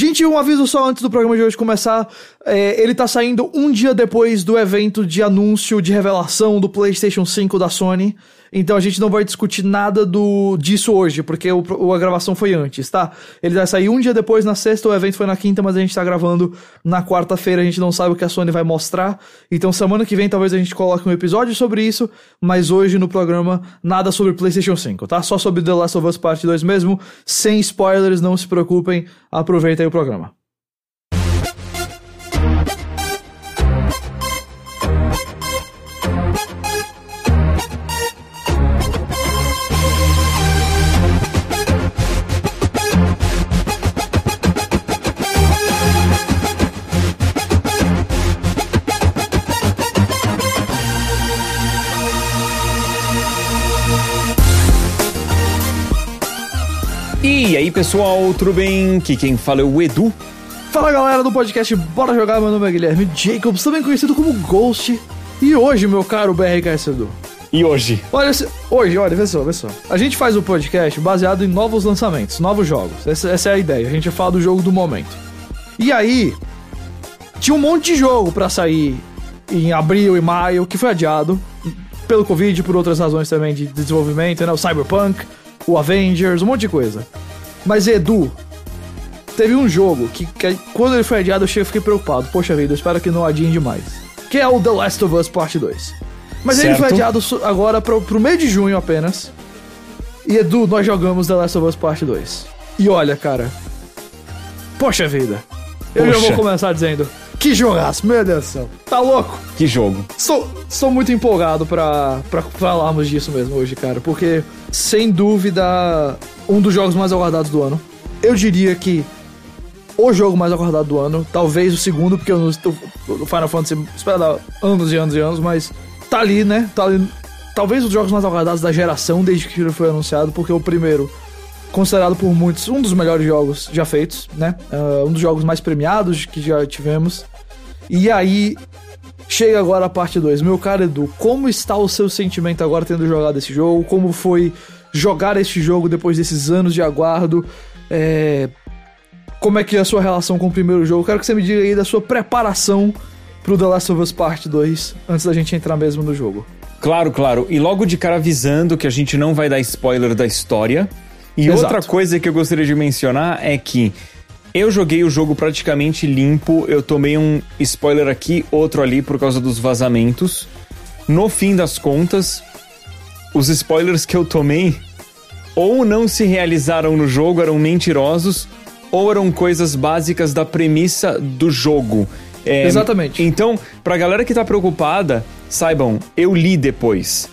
sim Gente, um aviso só antes do programa de hoje começar. É, ele tá saindo um dia depois do evento de anúncio de revelação do PlayStation 5 da Sony. Então a gente não vai discutir nada do disso hoje, porque o, a gravação foi antes, tá? Ele vai sair um dia depois, na sexta, o evento foi na quinta, mas a gente tá gravando na quarta-feira, a gente não sabe o que a Sony vai mostrar. Então semana que vem talvez a gente coloque um episódio sobre isso, mas hoje no programa nada sobre PlayStation 5, tá? Só sobre The Last of Us Part 2 mesmo, sem spoilers, não se preocupem, aproveitem o programa. E pessoal, tudo bem? Aqui quem fala é o Edu. Fala galera do podcast Bora Jogar, meu nome é Guilherme Jacobs, também conhecido como Ghost. E hoje, meu caro BRK Edu. E hoje? Olha, hoje, olha, vê só, vê só. A gente faz o um podcast baseado em novos lançamentos, novos jogos. Essa, essa é a ideia, a gente fala do jogo do momento. E aí, tinha um monte de jogo para sair em abril e maio, que foi adiado pelo Covid por outras razões também de desenvolvimento, né? O Cyberpunk, o Avengers, um monte de coisa. Mas Edu, teve um jogo que, que quando ele foi adiado eu fiquei preocupado. Poxa vida, eu espero que não adiem demais. Que é o The Last of Us Part 2. Mas certo. ele foi adiado agora pro, pro meio de junho apenas. E Edu, nós jogamos The Last of Us Part 2. E olha, cara. Poxa vida. Eu Poxa. já vou começar dizendo. Que jogaço, meu Deus do céu. Tá louco? Que jogo. Sou, sou muito empolgado pra, pra falarmos disso mesmo hoje, cara. Porque, sem dúvida, um dos jogos mais aguardados do ano. Eu diria que o jogo mais aguardado do ano. Talvez o segundo, porque o Final Fantasy espera anos e anos e anos, mas tá ali, né? Tá ali. Talvez os jogos mais aguardados da geração desde que ele foi anunciado, porque o primeiro considerado por muitos um dos melhores jogos já feitos, né? Uh, um dos jogos mais premiados que já tivemos. E aí chega agora a parte 2. Meu caro Edu, como está o seu sentimento agora tendo jogado esse jogo? Como foi jogar este jogo depois desses anos de aguardo? É... Como é que é a sua relação com o primeiro jogo? Quero que você me diga aí da sua preparação pro The Last of Us Part 2 antes da gente entrar mesmo no jogo. Claro, claro. E logo de cara avisando que a gente não vai dar spoiler da história. E Exato. outra coisa que eu gostaria de mencionar é que eu joguei o jogo praticamente limpo, eu tomei um spoiler aqui, outro ali por causa dos vazamentos. No fim das contas, os spoilers que eu tomei ou não se realizaram no jogo, eram mentirosos, ou eram coisas básicas da premissa do jogo. É, Exatamente. Então, pra galera que tá preocupada, saibam, eu li depois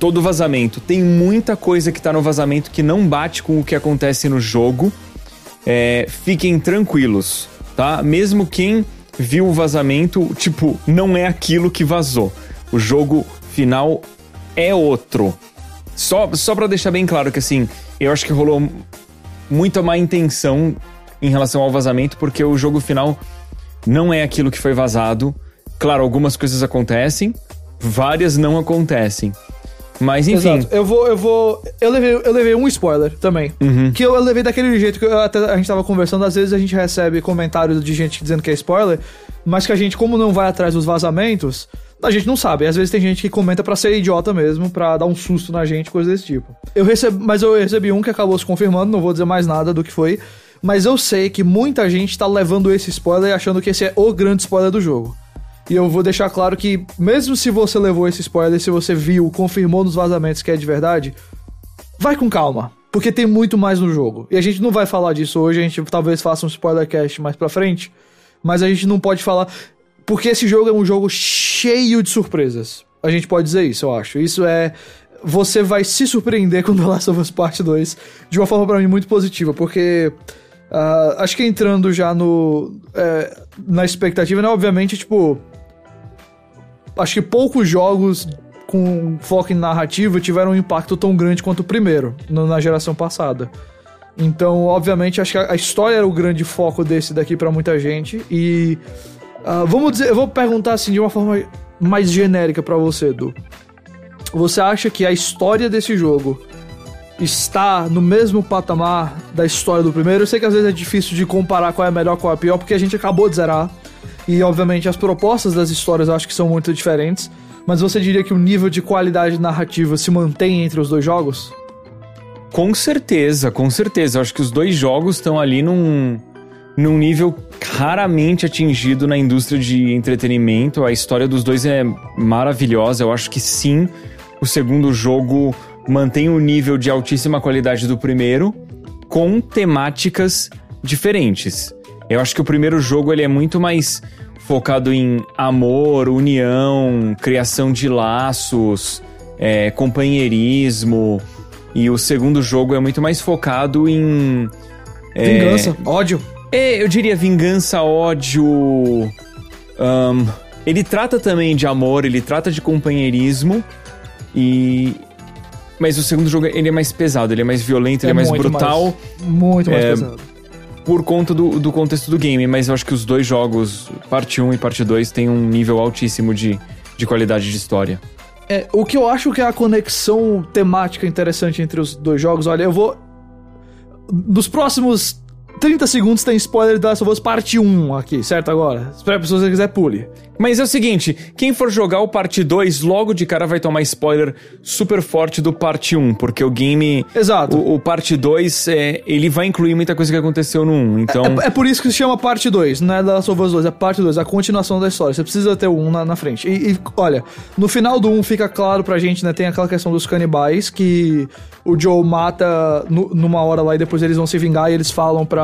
todo vazamento. Tem muita coisa que tá no vazamento que não bate com o que acontece no jogo. É, fiquem tranquilos, tá? Mesmo quem viu o vazamento, tipo, não é aquilo que vazou. O jogo final é outro. Só, só pra deixar bem claro que, assim, eu acho que rolou muita má intenção em relação ao vazamento, porque o jogo final não é aquilo que foi vazado. Claro, algumas coisas acontecem, várias não acontecem. Mas enfim. Exato. Eu vou, eu vou. Eu levei, eu levei um spoiler também. Uhum. Que eu levei daquele jeito que eu, até a gente tava conversando. Às vezes a gente recebe comentários de gente dizendo que é spoiler, mas que a gente, como não vai atrás dos vazamentos, a gente não sabe. Às vezes tem gente que comenta para ser idiota mesmo, para dar um susto na gente, coisa desse tipo. Eu recebi, mas eu recebi um que acabou se confirmando, não vou dizer mais nada do que foi. Mas eu sei que muita gente tá levando esse spoiler e achando que esse é o grande spoiler do jogo. E eu vou deixar claro que, mesmo se você levou esse spoiler, se você viu, confirmou nos vazamentos que é de verdade, vai com calma. Porque tem muito mais no jogo. E a gente não vai falar disso hoje, a gente talvez faça um spoiler cast mais pra frente. Mas a gente não pode falar. Porque esse jogo é um jogo cheio de surpresas. A gente pode dizer isso, eu acho. Isso é. Você vai se surpreender com The Last of Us Part 2 de uma forma para mim muito positiva, porque. Uh, acho que entrando já no. É, na expectativa, né? Obviamente, tipo acho que poucos jogos com foco em narrativa tiveram um impacto tão grande quanto o primeiro, na geração passada. Então, obviamente, acho que a história era o grande foco desse daqui para muita gente. E uh, vamos dizer, eu vou perguntar assim de uma forma mais genérica para você, Edu. Você acha que a história desse jogo está no mesmo patamar da história do primeiro. Eu sei que às vezes é difícil de comparar qual é melhor, qual é pior, porque a gente acabou de zerar. E obviamente as propostas das histórias eu acho que são muito diferentes. Mas você diria que o nível de qualidade narrativa se mantém entre os dois jogos? Com certeza, com certeza. Eu acho que os dois jogos estão ali num, num nível raramente atingido na indústria de entretenimento. A história dos dois é maravilhosa. Eu acho que sim, o segundo jogo mantém o nível de altíssima qualidade do primeiro, com temáticas diferentes. Eu acho que o primeiro jogo ele é muito mais focado em amor, união, criação de laços, é, companheirismo. E o segundo jogo é muito mais focado em. É, vingança, ódio. É, eu diria vingança, ódio. Um, ele trata também de amor, ele trata de companheirismo. E. Mas o segundo jogo ele é mais pesado, ele é mais violento, é ele é mais brutal. Mais, muito mais é, pesado por conta do, do contexto do game, mas eu acho que os dois jogos, parte 1 e parte 2, têm um nível altíssimo de, de qualidade de história. É, o que eu acho que é a conexão temática interessante entre os dois jogos, olha, eu vou. Nos próximos 30 segundos tem spoiler da Last of Us parte 1 aqui, certo? Agora. Espera se você quiser, pule. Mas é o seguinte: quem for jogar o parte 2, logo de cara vai tomar spoiler super forte do parte 1, porque o game. Exato. O, o parte 2, é, ele vai incluir muita coisa que aconteceu no 1. Então... É, é, por isso que se chama parte 2, não é da Last of Us 2, é parte 2, a continuação da história. Você precisa ter o 1 na, na frente. E, e, olha, no final do 1 fica claro pra gente, né? Tem aquela questão dos canibais que o Joe mata no, numa hora lá e depois eles vão se vingar e eles falam pra,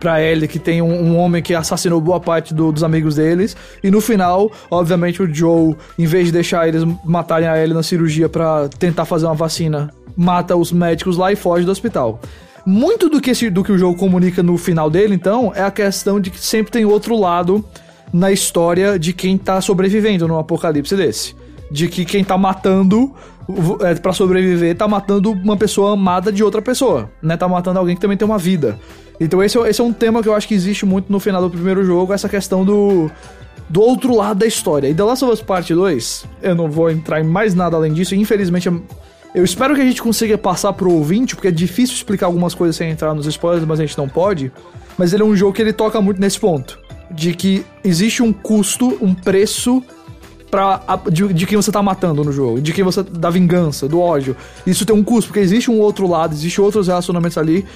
pra Ellie que tem um, um homem que assassinou boa parte do, dos amigos deles. E no final, obviamente, o Joe, em vez de deixar eles matarem a Ellie na cirurgia para tentar fazer uma vacina, mata os médicos lá e foge do hospital. Muito do que, esse, do que o jogo comunica no final dele, então, é a questão de que sempre tem outro lado na história de quem tá sobrevivendo num apocalipse desse. De que quem tá matando é, para sobreviver tá matando uma pessoa amada de outra pessoa, né? Tá matando alguém que também tem uma vida. Então esse, é esse é um tema que eu acho que existe muito no final do primeiro jogo, essa questão do do outro lado da história. E The Last of Us Part 2, eu não vou entrar em mais nada além disso, infelizmente eu espero que a gente consiga passar pro ouvinte, porque é difícil explicar algumas coisas sem entrar nos spoilers, mas a gente não pode. Mas ele é um jogo que ele toca muito nesse ponto. De que existe um custo, um preço pra, de, de quem você tá matando no jogo, de quem você. da vingança, do ódio. Isso tem um custo, porque existe um outro lado, existe outros relacionamentos ali.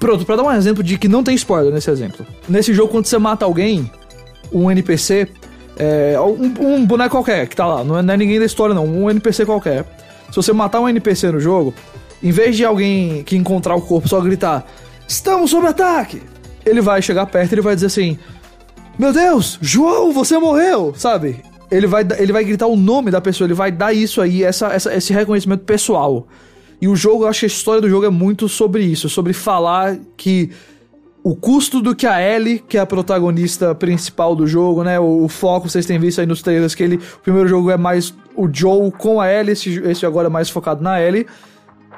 Pronto, pra dar um exemplo de que não tem spoiler nesse exemplo. Nesse jogo, quando você mata alguém, um NPC, é, um, um, boneco qualquer que tá lá, não é, não é ninguém da história não, um NPC qualquer. Se você matar um NPC no jogo, em vez de alguém que encontrar o corpo só gritar, estamos sob ataque, ele vai chegar perto e ele vai dizer assim, meu Deus, João, você morreu, sabe? Ele vai, ele vai gritar o nome da pessoa, ele vai dar isso aí, essa, essa, esse reconhecimento pessoal. E o jogo, eu acho que a história do jogo é muito sobre isso, sobre falar que o custo do que a Ellie, que é a protagonista principal do jogo, né? O, o, foco, vocês têm visto aí nos trailers que ele. O primeiro jogo é mais o Joe com a Ellie, esse, esse agora é mais focado na Ellie.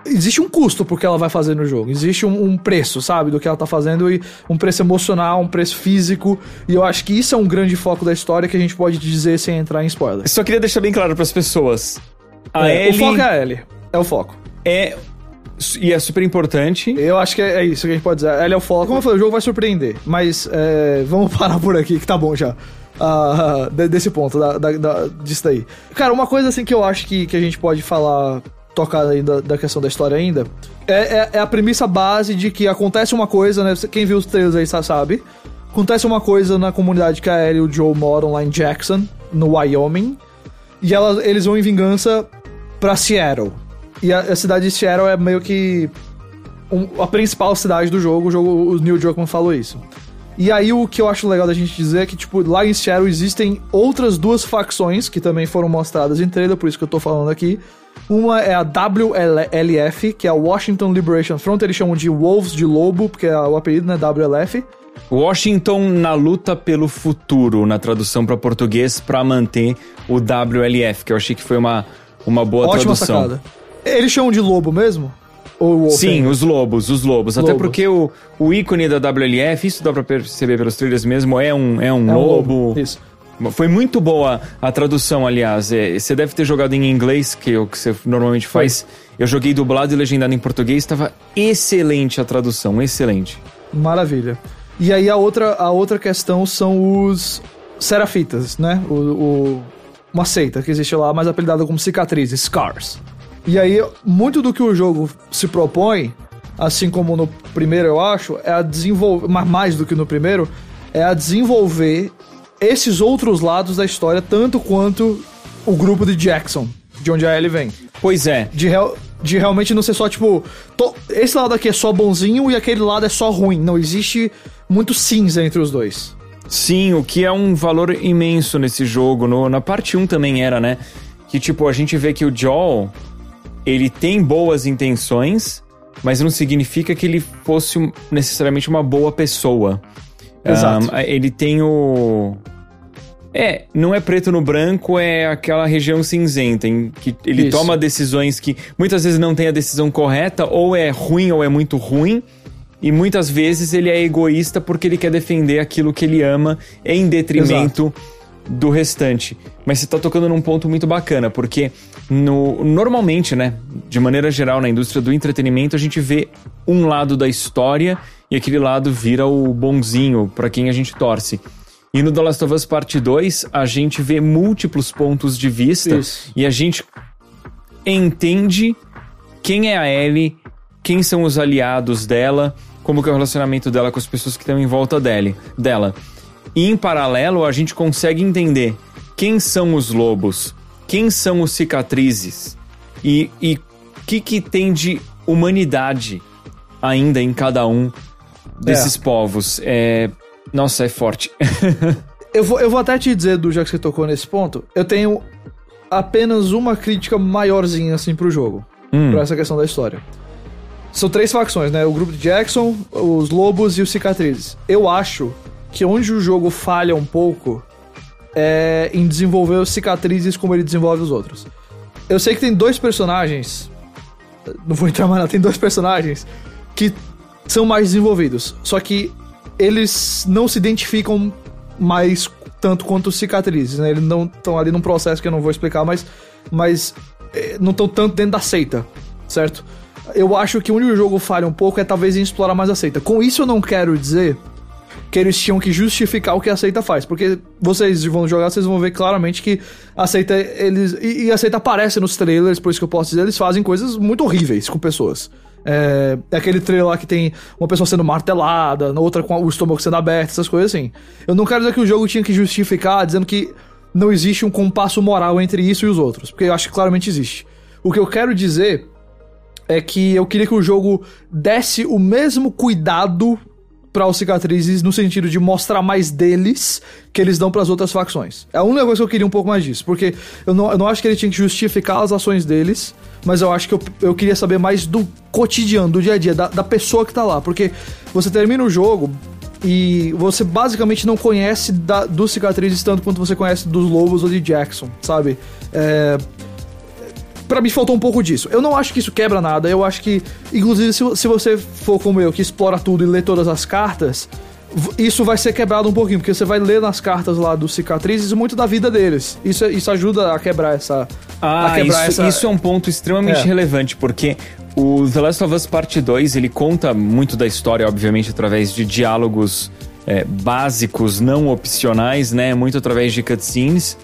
Existe um custo pro que ela vai fazer no jogo. Existe um, um, preço, sabe, do que ela tá fazendo, e um preço emocional, um preço físico. E eu acho que isso é um grande foco da história que a gente pode dizer sem entrar em spoiler. Só queria deixar bem claro para as pessoas. A é, Ellie... O foco é a Ellie. É o foco. É e é super importante. Eu acho que é, isso que a gente pode dizer. Ela é o foco. Como eu falei, o jogo vai surpreender. Mas é, vamos parar por aqui, que tá bom já. Uh, desse ponto, da, da, da, disso daí. Cara, uma coisa assim que eu acho que, que a gente pode falar, tocar aí da, da questão da história ainda, é, é, é, a premissa base de que acontece uma coisa, né? Quem viu os trailers aí sabe. Acontece uma coisa na comunidade que a Ellie e o Joe moram lá em Jackson, no Wyoming. E ela, eles vão em vingança pra Seattle. E a, a cidade de Seattle é meio que um, a principal cidade do jogo, o jogo, o Neil Druckmann falou isso. E aí o que eu acho legal da gente dizer é que, tipo, lá em Seattle existem outras duas facções que também foram mostradas em trailer, por isso que eu tô falando aqui. Uma é a WLF, que é a Washington Liberation Front, eles chamam de Wolves de Lobo, porque é o apelido, né, WLF. Washington na luta pelo futuro, na tradução para português, para manter o WLF, que eu achei que foi uma, uma boa Ótima tradução. Sacada. Eles chamam de lobo mesmo? Ou Sim, os lobos, os lobos. Lobo. Até porque o, o ícone da WLF, isso dá pra perceber pelos trailers mesmo, é um, é um, é lobo. Um lobo. Isso. Foi muito boa a tradução, aliás. É, você deve ter jogado em inglês, que é o que você normalmente faz. Eu joguei dublado e legendado em português, estava excelente a tradução, excelente. Maravilha. E aí a outra, a outra questão são os serafitas, né? O, o, uma seita que existe lá, mais apelidada como cicatrizes, scars. E aí, muito do que o jogo se propõe, assim como no primeiro eu acho, é a desenvolver, mas mais do que no primeiro, é a desenvolver esses outros lados da história, tanto quanto o grupo de Jackson, de onde a Ellie vem. Pois é. De, real, de realmente não ser só, tipo, to, esse lado aqui é só bonzinho e aquele lado é só ruim. Não, existe muito cinza entre os dois. Sim, o que é um valor imenso nesse jogo. No, na parte 1 também era, né? Que, tipo, a gente vê que o Joel, ele tem boas intenções, mas não significa que ele fosse necessariamente uma boa pessoa. Exato. Um, ele tem o. É, não é preto no branco, é aquela região cinzenta em que ele Isso. toma decisões que muitas vezes não tem a decisão correta, ou é ruim ou é muito ruim. E muitas vezes ele é egoísta porque ele quer defender aquilo que ele ama em detrimento Exato. Do restante. Mas você está tocando num ponto muito bacana, porque no, normalmente, né, de maneira geral na indústria do entretenimento, a gente vê um lado da história e aquele lado vira o bonzinho para quem a gente torce. E no The Last of Us Parte 2, a gente vê múltiplos pontos de vista Isso. e a gente entende quem é a Ellie, quem são os aliados dela como que é o relacionamento dela com as pessoas que estão em volta dele, dela. E em paralelo, a gente consegue entender quem são os lobos, quem são os cicatrizes e o que, que tem de humanidade ainda em cada um desses é. povos. É... Nossa, é forte. eu, vou, eu vou até te dizer, do já que você tocou nesse ponto, eu tenho apenas uma crítica maiorzinha assim pro jogo. Hum. Pra essa questão da história. São três facções, né? O grupo de Jackson, os lobos e os cicatrizes. Eu acho que onde o jogo falha um pouco é em desenvolver cicatrizes como ele desenvolve os outros. Eu sei que tem dois personagens. Não vou entrar mais, não. Tem dois personagens que são mais desenvolvidos. Só que eles não se identificam mais tanto quanto cicatrizes, né? Eles não estão ali num processo que eu não vou explicar, mas, mas eh, não estão tanto dentro da seita, certo? eu acho que onde o jogo falha um pouco é talvez em explorar mais a seita. Com isso eu não quero dizer que eles tinham que justificar o que a seita faz, porque vocês vão jogar, vocês vão ver claramente que a seita eles e, e a seita aparece nos trailers, por isso que eu posso dizer, eles fazem coisas muito horríveis com pessoas. É, é aquele trailer lá que tem uma pessoa sendo martelada, outra com o estômago sendo aberto, essas coisas assim. Eu não quero dizer que o jogo tinha que justificar dizendo que não existe um compasso moral entre isso e os outros, porque eu acho que claramente existe. O que eu quero dizer é que eu queria que o jogo desse o mesmo cuidado para os cicatrizes no sentido de mostrar mais deles que eles dão para as outras facções. É um negócio que eu queria um pouco mais disso, porque eu não, eu não acho que ele tinha que justificar as ações deles, mas eu acho que eu, eu queria saber mais do cotidiano, do dia a dia, da, da pessoa que tá lá, porque você termina o jogo e você basicamente não conhece da, dos cicatrizes tanto quanto você conhece dos lobos ou de Jackson, sabe? É, para mim faltou um pouco disso. Eu não acho que isso quebra nada, eu acho que, inclusive, se, se você for como eu, que explora tudo e lê todas as cartas, isso vai ser quebrado um pouquinho, porque você vai ler nas cartas lá dos cicatrizes muito da vida deles. Isso, isso ajuda a quebrar essa. Ah, quebrar isso, essa... isso é um ponto extremamente é. relevante, porque o The Last of Us Part 2 ele conta muito da história, obviamente, através de diálogos é, básicos, não opcionais, né? Muito através de cutscenes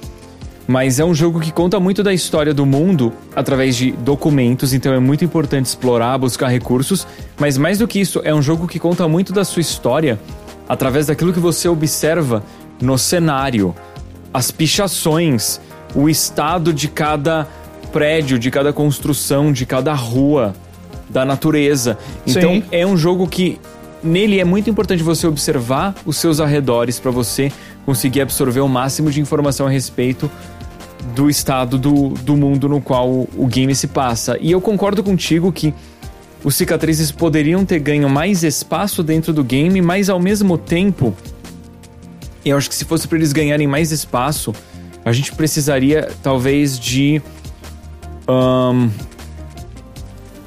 mas é um jogo que conta muito da história do mundo através de documentos, então é muito importante explorar, buscar recursos, mas mais do que isso, é um jogo que conta muito da sua história através daquilo que você observa no cenário, as pichações, o estado de cada prédio, de cada construção, de cada rua, da natureza. Então Sim. é um jogo que nele é muito importante você observar os seus arredores para você conseguir absorver o máximo de informação a respeito do estado do, do mundo no qual o game se passa. E eu concordo contigo que os cicatrizes poderiam ter ganho mais espaço dentro do game, mas ao mesmo tempo, eu acho que se fosse para eles ganharem mais espaço, a gente precisaria talvez de um,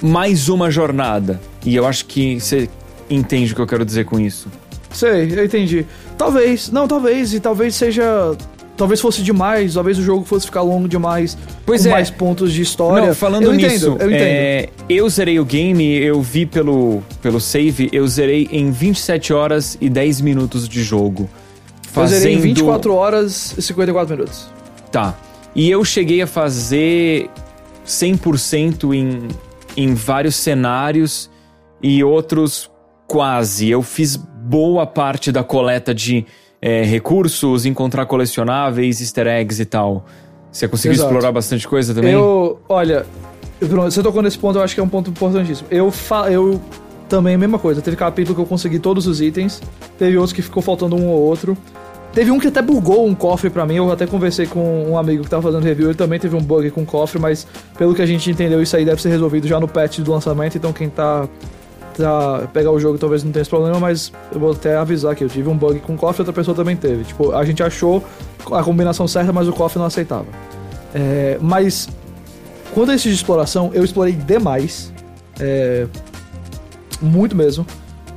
mais uma jornada. E eu acho que você entende o que eu quero dizer com isso. Sei, eu entendi. Talvez, não, talvez, e talvez seja talvez fosse demais, talvez o jogo fosse ficar longo demais, Pois com é. mais pontos de história. Não, falando eu nisso, entendo, eu entendo. é, eu zerei o game, eu vi pelo, pelo save, eu zerei em 27 horas e 10 minutos de jogo. Eu zerei em Fazendo- 24 horas e 54 minutos. Tá. E eu cheguei a fazer 100% em, em vários cenários e outros quase. Eu fiz boa parte da coleta de é, recursos, encontrar colecionáveis, easter eggs e tal. Você conseguiu Exato. explorar bastante coisa também? Eu, olha, pronto, você tocou nesse ponto, eu acho que é um ponto importantíssimo. Eu, fa eu também, mesma coisa, teve capítulo que eu consegui todos os itens, teve outros que ficou faltando um ou outro. Teve um que até bugou um cofre pra mim, eu até conversei com um amigo que tava fazendo review, ele também teve um bug com cofre, mas pelo que a gente entendeu, isso aí deve ser resolvido já no patch do lançamento, então quem tá pegar o jogo talvez não tenha esse problema, mas eu vou até avisar que eu tive um bug com cofre e outra pessoa também teve. Tipo, a gente achou a combinação certa, mas o cofre não aceitava. É, mas quando a esse de exploração, eu explorei demais. É, muito mesmo.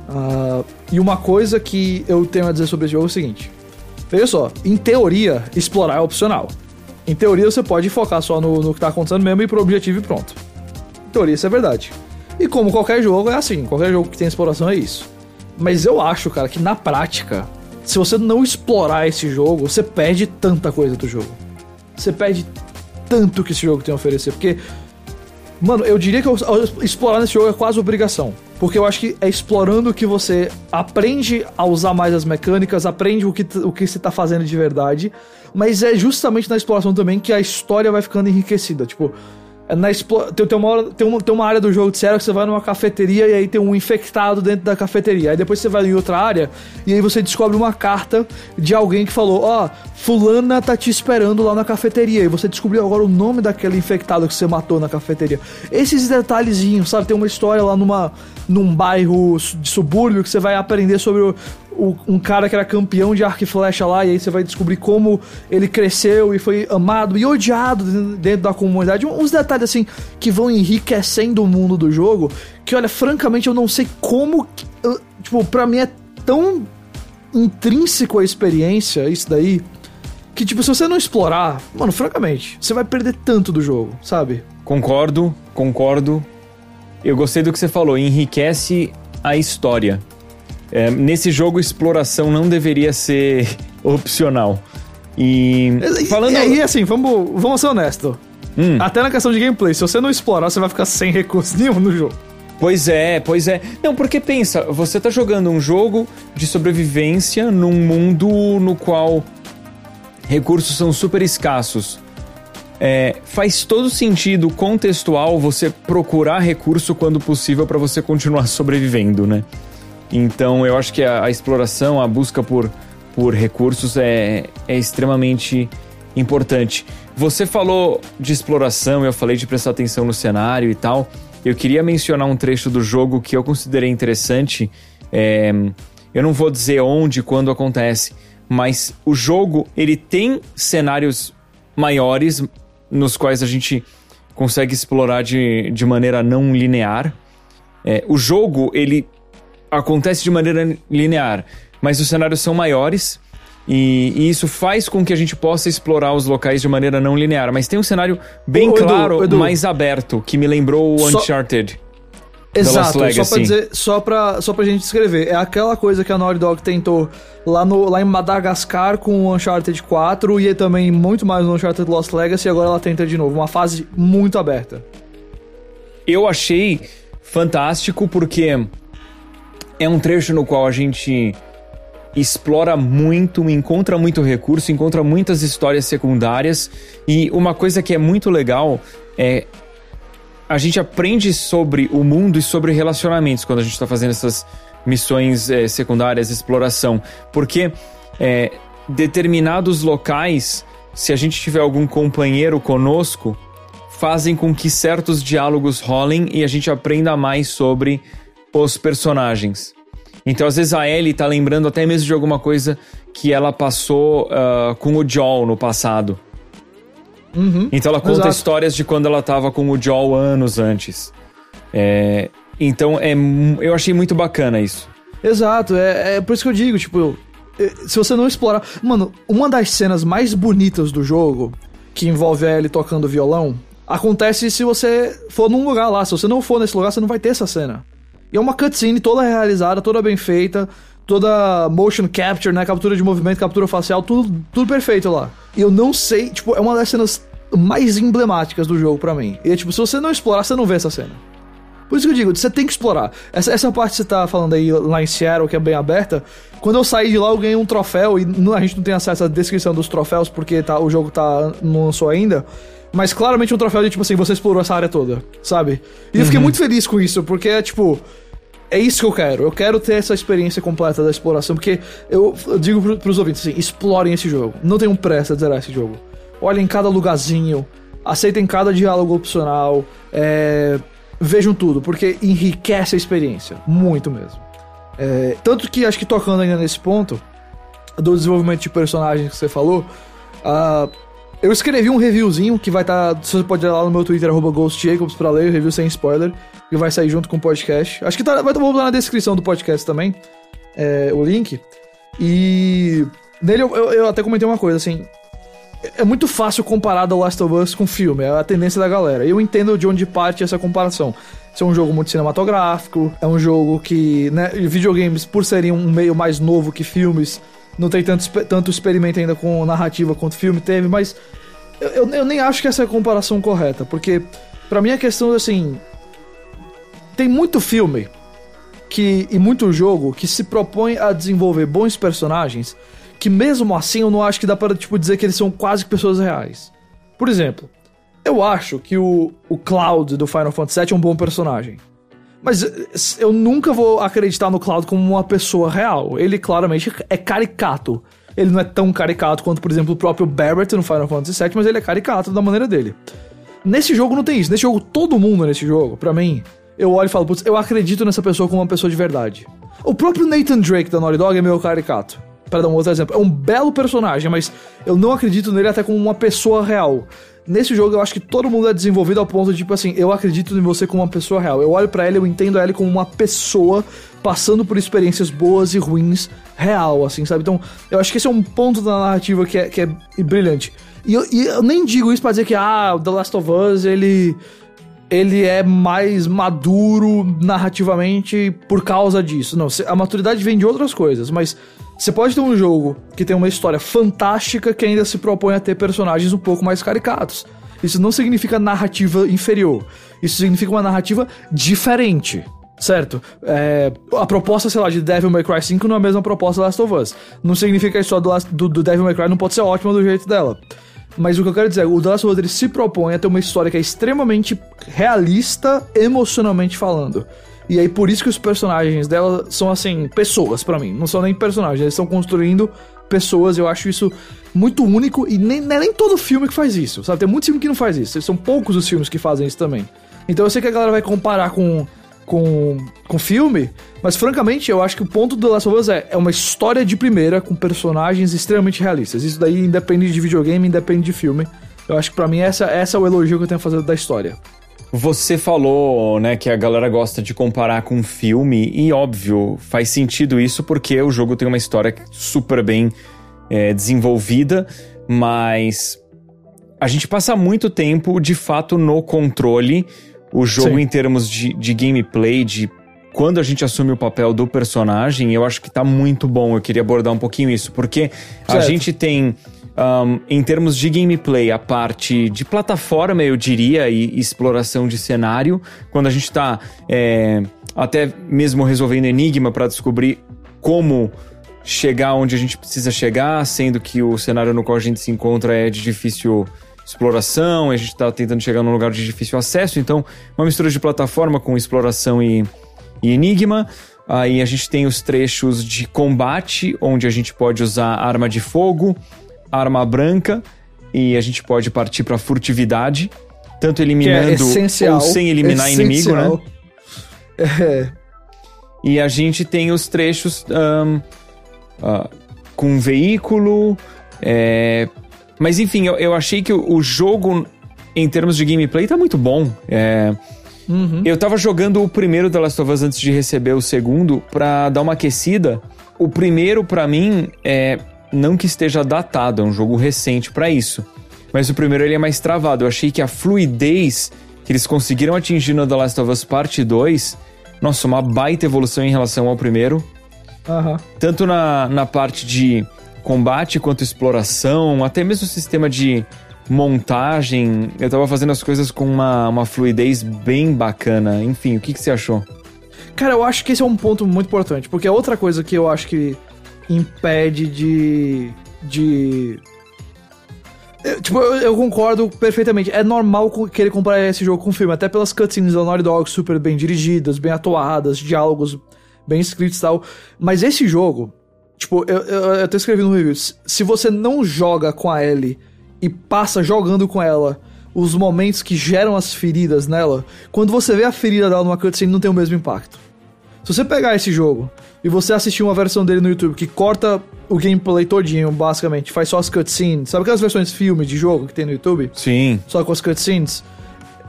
Ah, e uma coisa que eu tenho a dizer sobre esse jogo é o seguinte: Veja só, em teoria, explorar é opcional. Em teoria, você pode focar só no, no que tá acontecendo mesmo e ir pro objetivo e pronto. Em teoria, isso é verdade. E como qualquer jogo, é assim: qualquer jogo que tem exploração é isso. Mas eu acho, cara, que na prática, se você não explorar esse jogo, você perde tanta coisa do jogo. Você perde tanto que esse jogo tem a oferecer. Porque, mano, eu diria que eu- explorar nesse jogo é quase obrigação. Porque eu acho que é explorando que você aprende a usar mais as mecânicas, aprende o que, o que você tá fazendo de verdade. Mas é justamente na exploração também que a história vai ficando enriquecida. Tipo, na tem, tem, uma tem, uma, tem uma área do jogo de sério que você vai numa cafeteria e aí tem um infectado dentro da cafeteria. Aí depois você vai em outra área e aí você descobre uma carta de alguém que falou: Ó, Fulana tá te esperando lá na cafeteria. E você descobriu agora o nome daquele infectado que você matou na cafeteria. Esses detalhezinhos, sabe? Tem uma história lá numa, num bairro de subúrbio que você vai aprender sobre o, o- um cara que era campeão de arco e flecha lá, e aí você vai descobrir como ele cresceu e foi amado e odiado dentro- da comunidade. Uns detalhes assim que vão enriquecendo o mundo do jogo, que olha, francamente eu não sei como. tipo, pra mim é tão intrínseco a experiência, isso daí, que tipo, se você não explorar, mano, francamente, você vai perder tanto do jogo, sabe? Concordo, concordo. Eu gostei do que você falou, enriquece a história. É, nesse jogo, exploração não deveria ser opcional. E falando. E aí, assim, vamos, vamos ser honestos. Hum. Até na questão de gameplay, se você não explorar, você vai ficar sem recurso nenhum no jogo. Pois é, pois é. Não, porque pensa, você tá jogando um jogo de sobrevivência num mundo no qual recursos são super escassos. É, faz todo sentido contextual você procurar recurso quando possível para você continuar sobrevivendo, né? Então eu acho que a, a exploração, a busca por, por recursos é, é extremamente importante. Você falou de exploração, eu falei de prestar atenção no cenário e tal. Eu queria mencionar um trecho do jogo que eu considerei interessante. É, eu não vou dizer onde, quando acontece, mas o jogo ele tem cenários maiores nos quais a gente consegue explorar de, de maneira não linear. É, o jogo ele acontece de maneira linear, mas os cenários são maiores e, e isso faz com que a gente possa explorar os locais de maneira não linear. Mas tem um cenário bem Ô, Edu, claro, Edu. mais aberto, que me lembrou o Só- Uncharted. Exato, só Legacy. pra dizer, só pra, só pra gente descrever. É aquela coisa que a Naughty Dog tentou lá, no, lá em Madagascar com o Uncharted 4 e também muito mais no Uncharted Lost Legacy e agora ela tenta de novo. Uma fase muito aberta. Eu achei fantástico porque é um trecho no qual a gente explora muito, encontra muito recurso, encontra muitas histórias secundárias. E uma coisa que é muito legal é a gente aprende sobre o mundo e sobre relacionamentos quando a gente está fazendo essas missões eh, secundárias, exploração, porque eh, determinados locais, se a gente tiver algum companheiro conosco, fazem com que certos diálogos rolem e a gente aprenda mais sobre os personagens. Então, às vezes, a Ellie tá lembrando até mesmo de alguma coisa que ela passou ah, com o Joel no passado. Então, ela conta Exato. histórias de quando ela tava com o Joel anos antes. É, então, é, eu achei muito bacana isso. Exato, é, é por isso que eu digo, tipo, se você não explorar. Mano, uma das cenas mais bonitas do jogo, que envolve a Ellie tocando violão, acontece se você for num lugar lá. Se você não for nesse lugar, você não vai ter essa cena. E é uma cutscene toda realizada, toda bem feita, toda motion capture, né? Captura de movimento, captura facial, tudo, tudo perfeito lá. E eu não sei, tipo, é uma das cenas mais emblemáticas do jogo para mim. E é tipo, se você não explorar, você não vê essa cena. Por isso que eu digo, você tem que explorar. Essa, essa parte que você tá falando aí lá em Seattle, que é bem aberta, quando eu saí de lá eu ganhei um troféu, e a gente não tem acesso à descrição dos troféus porque tá, o jogo tá, não lançou ainda. Mas claramente um troféu de tipo assim, você explorou essa área toda, sabe? E eu fiquei uhum. muito feliz com isso, porque é tipo. É isso que eu quero. Eu quero ter essa experiência completa da exploração, porque eu, eu digo pros ouvintes assim: explorem esse jogo. Não tenham pressa de zerar esse jogo. Olhem cada lugarzinho, aceitem cada diálogo opcional, é, vejam tudo, porque enriquece a experiência. Muito mesmo. É, tanto que acho que tocando ainda nesse ponto do desenvolvimento de personagens que você falou, uh, eu escrevi um reviewzinho que vai estar. Tá, você pode ir lá no meu Twitter, GhostJacobs, pra ler o review sem spoiler, que vai sair junto com o podcast. Acho que tá, vai estar tá, na descrição do podcast também, é, o link. E nele eu, eu, eu, até comentei uma coisa assim. É muito fácil comparar The Last of Us com filme, é a tendência da galera. Eu entendo de onde parte essa comparação. Isso é um jogo muito cinematográfico, é um jogo que, né, videogames, por serem um meio mais novo que filmes, não tem tanto, tanto experimento ainda com narrativa quanto filme teve, mas eu, eu, eu nem acho que essa é a comparação correta, porque para mim a questão é assim. Tem muito filme que, e muito jogo que se propõe a desenvolver bons personagens que mesmo assim eu não acho que dá para tipo, dizer que eles são quase pessoas reais. Por exemplo, eu acho que o, o Cloud do Final Fantasy VII é um bom personagem. Mas eh, eu nunca vou acreditar no Cloud como uma pessoa real. Ele claramente é caricato. Ele não é tão caricato quanto, por exemplo, o próprio Barrett no Final Fantasy VII, mas ele é caricato da maneira dele. Nesse jogo não tem isso. Nesse jogo, todo mundo nesse jogo, pra mim, eu olho e falo, putz, eu acredito nessa pessoa como uma pessoa de verdade. O próprio Nathan Drake da Naughty Dog é meio caricato. Para dar um outro exemplo, é um belo personagem, mas eu não acredito nele até como uma pessoa real. Nesse jogo eu acho que todo mundo é desenvolvido ao ponto de, tipo assim, eu acredito em você como uma pessoa real. Eu olho para ele, eu entendo ele como uma pessoa passando por experiências boas e ruins real, assim, sabe? Então, eu acho que esse é um ponto da narrativa que é, que é brilhante. E eu, e eu nem digo isso pra dizer que, ah, The Last of Us, ele ele é mais maduro narrativamente por causa disso. Não, a maturidade vem de outras coisas, mas você pode ter um jogo que tem uma história fantástica que ainda se propõe a ter personagens um pouco mais caricatos. Isso não significa narrativa inferior. Isso significa uma narrativa diferente. Certo? É, a proposta, sei lá, de Devil May Cry 5 não é a mesma proposta do Last of Us. Não significa que a história do, do, Devil May Cry não pode ser ótima do jeito dela. Mas o que eu quero dizer é, o The Last of Us se propõe a ter uma história que é extremamente realista, emocionalmente falando. E aí por isso que os personagens dela são assim, pessoas para mim, não são nem personagens, eles estão construindo pessoas, eu acho isso muito único e nem, é nem todo filme que faz isso, sabe? Tem muito filme que não faz isso, são poucos os filmes que fazem isso também. Então eu sei que a galera vai comparar com com, com filme, mas francamente eu acho que o ponto do Last of Us é, é uma história de primeira com personagens extremamente realistas. Isso daí independe de videogame, independe de filme. Eu acho que para mim essa, essa é o elogio que eu tenho a fazer da história. Você falou, né, que a galera gosta de comparar com filme, e óbvio, faz sentido isso porque o jogo tem uma história super bem é, desenvolvida, mas a gente passa muito tempo, de fato, no controle. O jogo, Sim. em termos de, de gameplay, de quando a gente assume o papel do personagem, eu acho que tá muito bom. Eu queria abordar um pouquinho isso, porque certo. a gente tem um, em termos de gameplay, a parte de plataforma, eu diria, e exploração de cenário, quando a gente está é, até mesmo resolvendo enigma para descobrir como chegar onde a gente precisa chegar, sendo que o cenário no qual a gente se encontra é de difícil exploração, a gente está tentando chegar num lugar de difícil acesso, então uma mistura de plataforma com exploração e, e enigma. Aí a gente tem os trechos de combate, onde a gente pode usar arma de fogo, arma branca e a gente pode partir para furtividade, tanto eliminando é ou sem eliminar essencial. inimigo, né? É. E a gente tem os trechos um, uh, com veículo. É... Mas enfim, eu, eu achei que o, o, jogo, em termos de gameplay, tá muito bom. É... Uhum. Eu tava jogando o primeiro The Last of Us antes de receber o segundo, pra dar uma aquecida. o primeiro, para mim, é não que esteja datado, é um jogo recente para isso. Mas o primeiro ele é mais travado. Eu achei que a fluidez que eles conseguiram atingir no The Last of Us Parte 2, nossa, uma baita evolução em relação ao primeiro. Aham. Tanto na, na parte de combate quanto exploração, até mesmo o sistema de montagem. Eu tava fazendo as coisas com uma, uma fluidez bem bacana. Enfim, o que, que você achou? Cara, eu acho que esse é um ponto muito importante, porque é outra coisa que eu acho que impede de. de. Eu, tipo, eu, eu concordo perfeitamente. É normal co- querer comparar esse jogo com o filme, até pelas cutscenes da Naughty Dog super bem dirigidas, bem atuadas, diálogos bem escritos e tal. Mas esse jogo, tipo, eu, eu, eu até escrevi no review: se você não joga com a Ellie e passa jogando com ela os momentos que geram as feridas nela, quando você vê a ferida dela numa cutscene, não tem o mesmo impacto. Se você pegar esse jogo e você assistir uma versão dele no YouTube que corta o gameplay todinho, basicamente, faz só as cutscenes, sabe aquelas versões filme de jogo que tem no YouTube? Sim. Só com as cutscenes?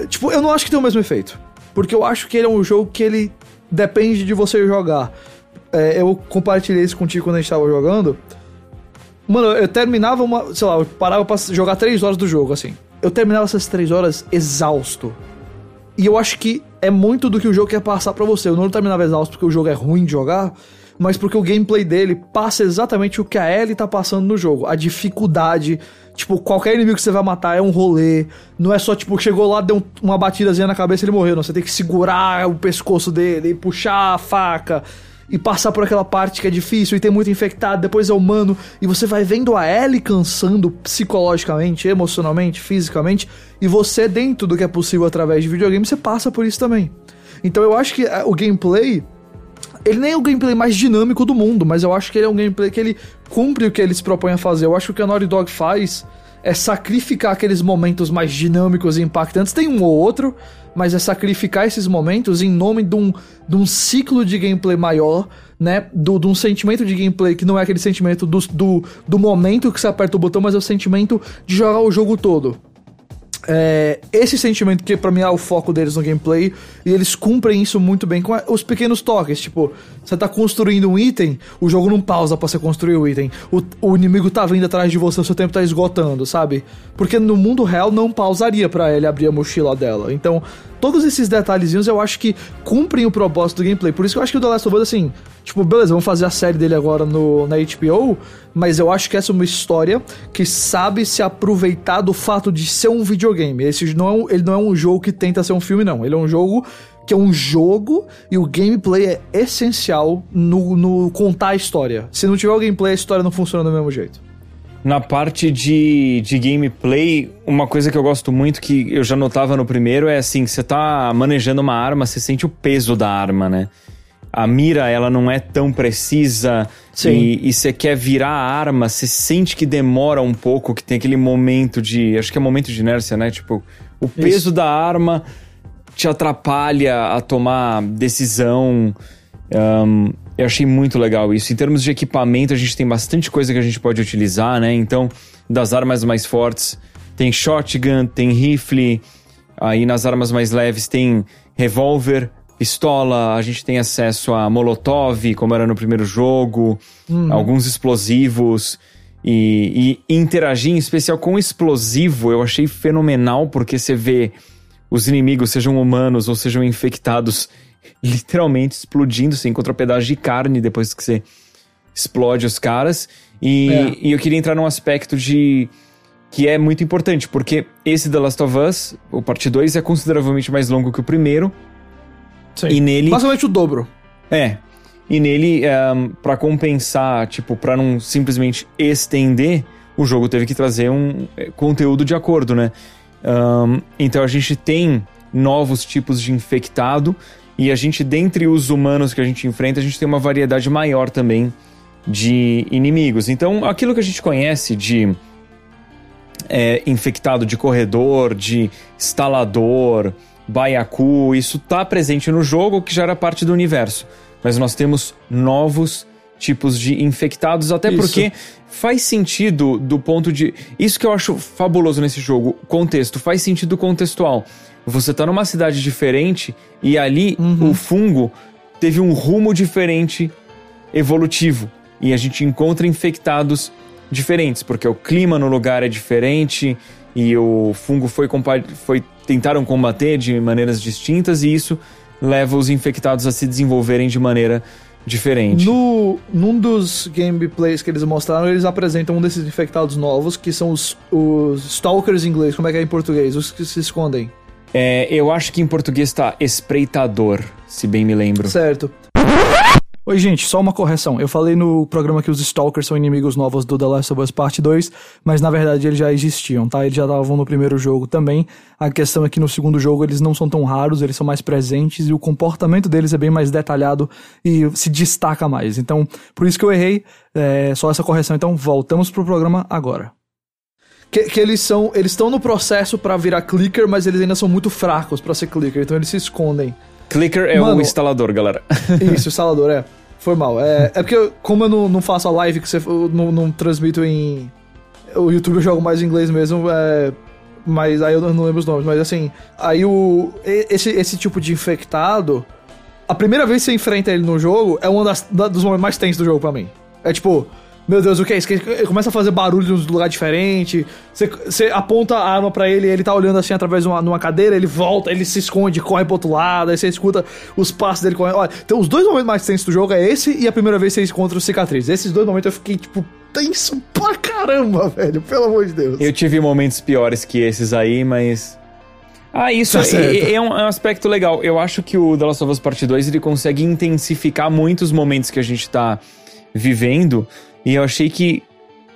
Tipo, eu não acho que tem o mesmo efeito. Porque eu acho que ele é um jogo que ele depende de você jogar. É, eu compartilhei isso contigo quando a gente tava jogando. Mano, eu terminava uma. Sei lá, eu parava pra jogar três horas do jogo, assim. Eu terminava essas três horas exausto. E eu acho que é muito do que o jogo quer passar pra você. Eu não terminava exausto porque o jogo é ruim de jogar, mas porque o gameplay dele passa exatamente o que a Ellie tá passando no jogo. A dificuldade. Tipo, qualquer inimigo que você vai matar é um rolê. Não é só, tipo, chegou lá, deu um- uma batidazinha na cabeça e ele morreu. Não, você tem que segurar o pescoço dele e puxar a faca e passar por aquela parte que é difícil e tem muito infectado, depois é humano, e você vai vendo a Ellie cansando psicologicamente, emocionalmente, fisicamente, e você, dentro do que é possível através de videogame, você passa por isso também. Então eu acho que eh, o gameplay. Ele nem é o gameplay mais dinâmico do mundo, mas eu acho que ele é um gameplay que ele cumpre o que ele se propõe a fazer. Eu acho que o que a Naughty Dog faz é sacrificar aqueles momentos mais dinâmicos e impactantes. Tem um ou outro, mas é sacrificar esses momentos em nome de um, de um ciclo de gameplay maior, né? Do, de um sentimento de gameplay que não é aquele sentimento do, do, do momento que você aperta o botão, mas é o sentimento de jogar o jogo todo. É, esse sentimento que pra mim é o foco deles no gameplay e eles cumprem isso muito bem com os pequenos toques, tipo, você tá construindo um item, o jogo não pausa pra você construir o item, o, o inimigo tá vindo atrás de você, o seu tempo tá esgotando, sabe? Porque no mundo real não pausaria pra ele abrir a mochila dela. Então, todos esses detalhezinhos eu acho que cumprem o propósito do gameplay. Por isso que eu acho que o The Last of Us, assim, tipo, beleza, vamos fazer a série dele agora no, na HBO, mas eu acho que essa é uma história que sabe se aproveitar do fato de ser um videogame. Esse não é um, ele não é um jogo que tenta ser um filme, não. Ele é um jogo que é um jogo e o gameplay é essencial no, no contar a história. Se não tiver o gameplay, a história não funciona do mesmo jeito. Na parte de, de gameplay, uma coisa que eu gosto muito, que eu já notava no primeiro, é assim, você tá manejando uma arma, você sente o peso da arma, né? A mira, ela não é tão precisa Sim. e, você quer virar a arma, você sente que demora um pouco, que tem aquele momento de... Acho que é momento de inércia, né? Tipo, o peso da arma te atrapalha a tomar decisão. Ahn, eu achei muito legal isso. Em termos de equipamento, a gente tem bastante coisa que a gente pode utilizar, né? Então, das armas mais fortes, tem shotgun, tem rifle. Aí nas armas mais leves tem revólver, pistola. A gente tem acesso a molotov, como era no primeiro jogo, alguns explosivos. E, e interagir em especial com explosivo eu achei fenomenal, porque você vê os inimigos, sejam humanos ou sejam infectados, literalmente explodindo. Você encontra pedaços de carne depois que você explode os caras. E, É. e eu queria entrar num aspecto de. que é muito importante, porque esse The Last of Us, o parte 2, é consideravelmente mais longo que o primeiro. Sim. E nele. Basicamente o dobro. É. E nele, um, para compensar, tipo, pra não simplesmente estender, o jogo teve que trazer um eh, conteúdo de acordo, né? Ahn, então a gente tem novos tipos de infectado e a gente, dentre os humanos que a gente enfrenta, a gente tem uma variedade maior também de inimigos. Então, aquilo que a gente conhece de é, infectado de corredor, de instalador, baiacu, isso tá presente no jogo que já era parte do universo. Mas nós temos novos tipos de infectados, até Isso. porque faz sentido do ponto de. Isso que eu acho fabuloso nesse jogo, contexto, faz sentido contextual. Você tá numa cidade diferente e ali Uhum. o fungo teve um rumo diferente evolutivo e a gente encontra infectados diferentes, porque o clima no lugar é diferente e o fungo foi, foi tentaram combater de maneiras distintas e isso leva os infectados a se desenvolverem de maneira diferente. No, num dos gameplays que eles mostraram, eles apresentam um desses infectados novos, que são os, os Stalkers em inglês. Como é que é em português? Os que se escondem. É, eu acho que em português tá espreitador, se bem me lembro. Certo. Oi, gente, só uma correção. Eu falei no programa que os Stalkers são inimigos novos do The Last of Us Part 2, mas na verdade eles já existiam, tá? Eles já estavam no primeiro jogo também. A questão é que no segundo jogo eles não são tão raros, eles são mais presentes e o comportamento deles é bem mais detalhado e se destaca mais. Então, por isso que eu errei, é, só essa correção. Então, voltamos pro programa agora. Que, que, eles são. Eles estão no processo para virar clicker, mas eles ainda são muito fracos para ser clicker, então eles se escondem. Clicker é Mano, o instalador, galera. Isso, instalador, é. Foi mal. É, é porque, como eu não, não faço a live, que você não, não transmito em. O YouTube eu jogo mais em inglês mesmo, é, mas aí eu não lembro os nomes. Mas assim, aí o. Esse, esse tipo de infectado. A primeira vez que você enfrenta ele no jogo é um das, dos momentos mais tensos do jogo pra mim. É tipo, meu Deus, o que é isso? Ele começa a fazer barulho de um lugar diferente. Você, você aponta a arma para ele, ele tá olhando assim através de uma, numa cadeira, ele volta, ele se esconde, corre pro outro lado, aí você escuta os passos dele correndo. Olha, então os dois momentos mais tensos do jogo é esse e a primeira vez que você encontra o cicatriz. Esses dois momentos eu fiquei, tipo, tenso pra caramba, velho. Pelo amor de Deus. Eu tive momentos piores que esses aí, mas. Ah, isso tá é, é, um, é, um, aspecto legal. Eu acho que o The Last of Us Part 2 ele consegue intensificar muitos momentos que a gente tá vivendo e eu achei que.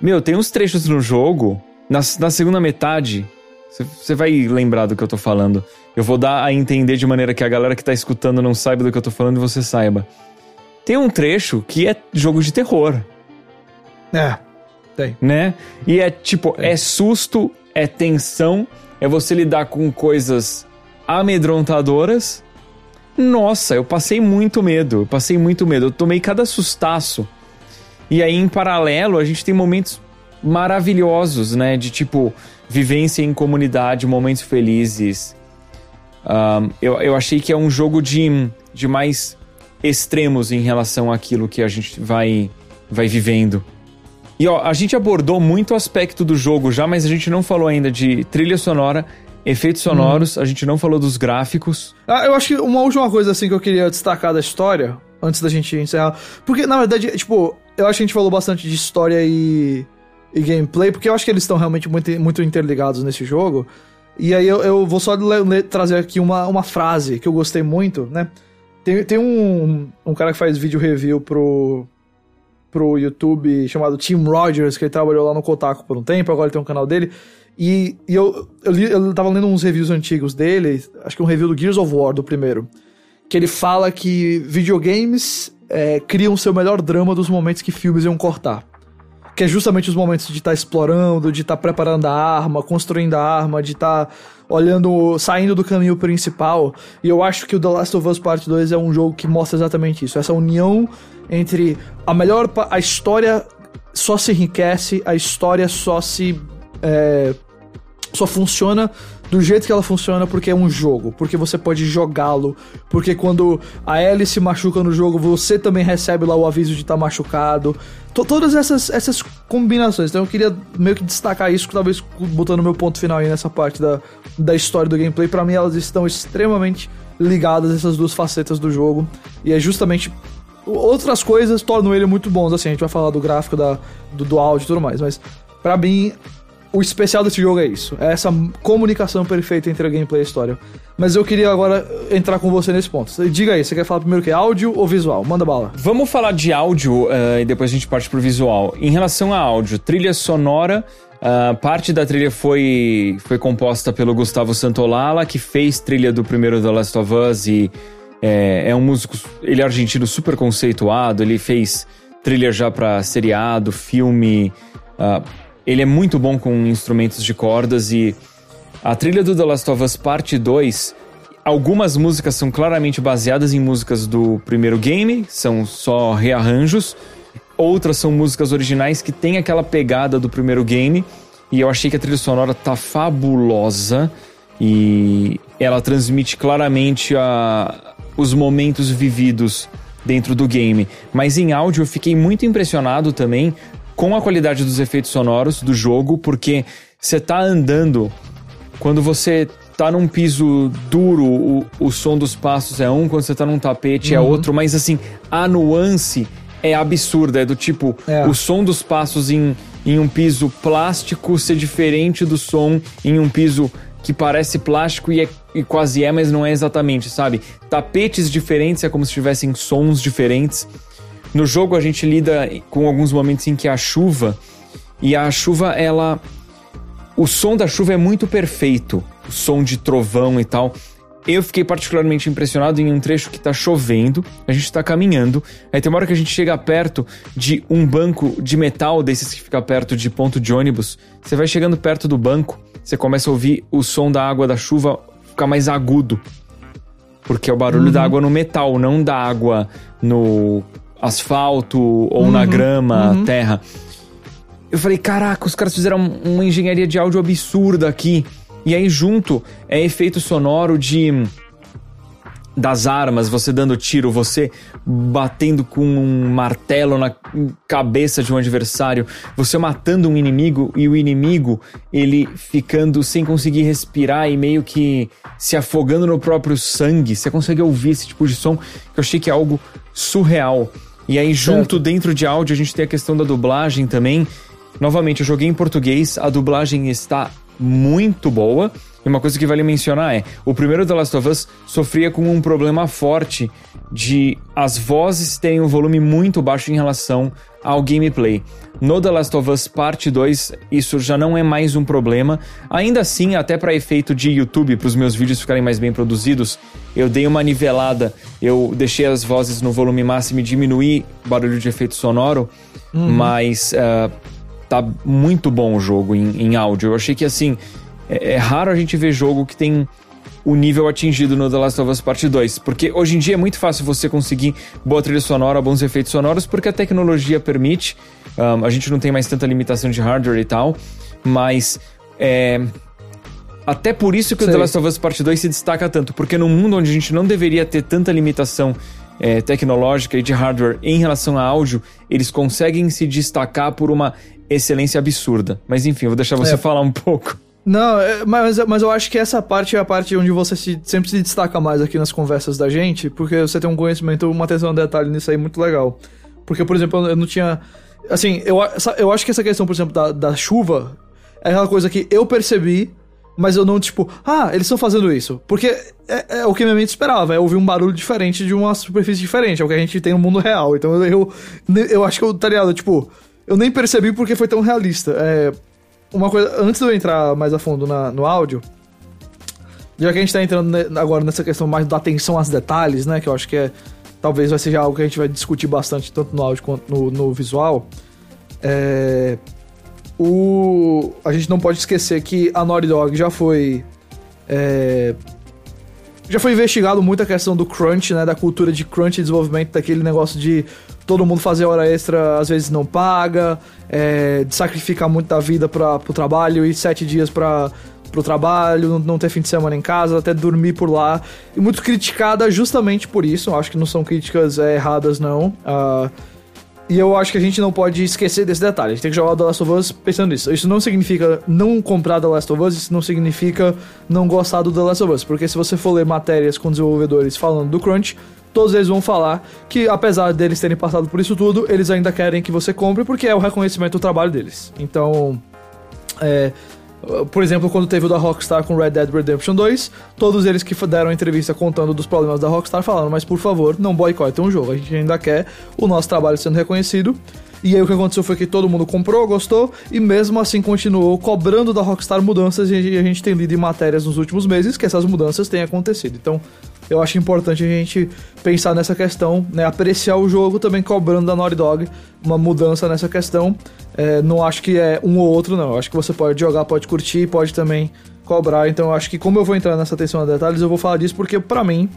Meu, tem uns trechos no jogo, na, na segunda metade. Você vai lembrar do que eu tô falando. Eu vou dar a entender de maneira que a galera que tá escutando não saiba do que eu tô falando e você saiba. Tem um trecho que é jogo de terror. É, tem. Né? E é tipo, tem. é susto, é tensão, é você lidar com coisas amedrontadoras. Nossa, eu passei muito medo, eu passei muito medo. Eu tomei cada sustaço e aí, em paralelo, a gente tem momentos maravilhosos, né? De tipo, vivência em comunidade, momentos felizes. Um, eu, eu achei que é um jogo de, de mais extremos em relação àquilo que a gente vai, vai vivendo. E ó, a gente abordou muito o aspecto do jogo já, mas a gente não falou ainda de trilha sonora, efeitos sonoros, hum. a gente não falou dos gráficos. Ah, eu acho que uma última coisa assim que eu queria destacar da história, antes da gente encerrar, porque na verdade, tipo, eu acho que a gente falou bastante de história e, e gameplay, porque eu acho que eles estão realmente muito, muito interligados nesse jogo. E aí eu, eu vou só trazer aqui uma, uma frase que eu gostei muito, né? Tem, tem um, um cara que faz vídeo review pro, pro YouTube chamado Tim Rogers, que ele trabalhou lá no Kotaku por um tempo, agora ele tem um canal dele. E, e eu, eu, li, eu tava lendo uns reviews antigos dele, acho que um review do Gears of War, do primeiro. Que ele fala que videogames é, criam seu melhor drama dos momentos que filmes iam cortar. Que é justamente os momentos de estar tá explorando, de estar tá preparando a arma, construindo a arma, de estar tá olhando, saindo do caminho principal. E eu acho que o The Last of Us Part 2 é um jogo que mostra exatamente isso. Essa união entre a melhor. A história só se enriquece, a história só se. É, só funciona do jeito que ela funciona porque é um jogo, porque você pode jogá-lo, porque quando a Ellie se machuca no jogo, você também recebe lá o aviso de estar tá machucado. T todas essas, essas combinações. Então eu queria meio que destacar isso, talvez botando meu ponto final aí nessa parte da, da história do gameplay. para mim elas estão extremamente ligadas essas duas facetas do jogo. E é justamente outras coisas tornam ele muito bons, assim, a gente vai falar do gráfico, da, do, do áudio e tudo mais, mas para mim o especial desse jogo é isso. É essa comunicação perfeita entre a gameplay e a história. Mas eu queria agora entrar com você nesse ponto. Diga aí, você quer falar primeiro que é áudio ou visual? Manda bala. Vamos falar de áudio uh, e depois a gente parte pro visual. Em relação a áudio, trilha sonora. Uh, parte da trilha foi, foi composta pelo Gustavo Santolala, que fez trilha do primeiro The Last of Us e é, é um músico, ele é argentino super conceituado, ele fez trilha já para seriado, filme, uh, ele é muito bom com instrumentos de cordas e a trilha do The Last of Us Parte 2, algumas músicas são claramente baseadas em músicas do primeiro game, são só rearranjos. Outras são músicas originais que têm aquela pegada do primeiro game. E eu achei que a trilha sonora tá fabulosa e ela transmite claramente a, os momentos vividos dentro do game. Mas em áudio eu fiquei muito impressionado também com a qualidade dos efeitos sonoros do jogo, porque você tá andando, quando você tá num piso duro, o, o som dos passos é um, quando você tá num tapete é uhum. é outro, mas assim, a nuance é absurda, é do tipo, é. o som dos passos em, em um piso plástico ser diferente do som em um piso que parece plástico e, é, e quase é, mas não é exatamente, sabe? Tapetes diferentes é como se tivessem sons diferentes. No jogo a gente lida com alguns momentos em que a chuva e a chuva ela o som da chuva é muito perfeito o som de trovão e tal. Eu fiquei particularmente impressionado em um trecho que tá chovendo, a gente tá caminhando, aí tem uma hora que a gente chega perto de um banco de metal desses que fica perto de ponto de ônibus. Você vai chegando perto do banco, você começa a ouvir o som da água da chuva ficar mais agudo. Porque é o barulho uhum. da água no metal, não da água no asfalto ou uhum. na grama, uhum. terra. Eu falei, caraca, os caras fizeram uma engenharia de áudio absurda aqui. E aí junto é efeito sonoro de das armas, você dando tiro, você batendo com um martelo na cabeça de um adversário, você matando um inimigo e o inimigo ele ficando sem conseguir respirar e meio que se afogando no próprio sangue. Você consegue ouvir esse tipo de som que eu achei que é algo surreal. E aí junto certo. dentro de áudio a gente tem a questão da dublagem também. Novamente, eu joguei em português, a dublagem está muito boa. E uma coisa que vale mencionar é: o primeiro The Last of Us sofria com um problema forte de as vozes terem um volume muito baixo em relação ao gameplay. No The Last of Us Parte 2, isso já não é mais um problema. Ainda assim, até para efeito de YouTube, para os meus vídeos ficarem mais bem produzidos, eu dei uma nivelada. Eu deixei as vozes no volume máximo e diminuí o barulho de efeito sonoro, uhum. mas. Uh, tá muito bom o jogo em, em áudio. Eu achei que assim, é, é, raro a gente ver jogo que tem o nível atingido no The Last of Us Part 2, porque hoje em dia é muito fácil você conseguir boa trilha sonora, bons efeitos sonoros, porque a tecnologia permite. Um, a gente não tem mais tanta limitação de hardware e tal, mas é, até por isso que Sei. o The Last of Us Part 2 se destaca tanto, porque num mundo onde a gente não deveria ter tanta limitação é, tecnológica e de hardware em relação a áudio, eles conseguem se destacar por uma excelência absurda. Mas enfim, vou deixar você é. falar um pouco. Não, é, mas, mas eu acho que essa parte é a parte onde você se, sempre se destaca mais aqui nas conversas da gente, porque você tem um conhecimento, uma atenção a detalhe nisso aí muito legal. Porque, por exemplo, eu não tinha. Assim, eu, eu acho que essa questão, por exemplo, da, da chuva é aquela coisa que eu percebi, mas eu não, tipo, ah, eles estão fazendo isso. Porque é, é, o que minha mente esperava, é ouvir um barulho diferente de uma superfície diferente, é o que a gente tem no mundo real. Então eu, eu, acho que eu, tá ligado, tipo eu nem percebi porque foi tão realista. É, uma coisa, antes de eu entrar mais a fundo na, no áudio, já que a gente tá entrando agora nessa questão mais da atenção aos detalhes, né? Que eu acho que é. Talvez vai ser algo que a gente vai discutir bastante, tanto no áudio quanto no, no visual. É, o, a gente não pode esquecer que a Naughty Dog já foi. É, já foi investigado muito a questão do crunch, né? Da cultura de crunch e desenvolvimento daquele negócio de todo mundo fazer hora extra, às vezes não paga, é, de sacrificar muito da vida para pro trabalho e sete dias para pro trabalho, não ter fim de semana em casa, até dormir por lá. E muito criticada justamente por isso. Acho que não são críticas é, erradas, não. Uh, e eu acho que a gente não pode esquecer desse detalhe. A gente tem que jogar The Last of Us pensando nisso. Isso não significa não comprar The Last of Us, isso não significa não gostar do The Last of Us. Porque se você for ler matérias com desenvolvedores falando do Crunch, todos eles vão falar que, apesar deles terem passado por isso tudo, eles ainda querem que você compre porque é o reconhecimento do trabalho deles. Então, é, por exemplo, quando teve o da Rockstar com Red Dead Redemption 2, todos eles que deram entrevista contando dos problemas da Rockstar falaram: mas por favor, não boicotem o jogo, a gente ainda quer o nosso trabalho sendo reconhecido. E aí o que aconteceu foi que todo mundo comprou, gostou, e mesmo assim continuou cobrando da Rockstar mudanças, e a gente tem lido em matérias nos últimos meses que essas mudanças têm acontecido. Então, eu acho importante a gente pensar nessa questão, né? Apreciar o jogo também cobrando da Naughty Dog uma mudança nessa questão. É, não acho que é um ou outro, não. Eu acho que você pode jogar, pode curtir, pode também cobrar. Então acho que como eu vou entrar nessa atenção a detalhes, eu vou falar disso porque para mim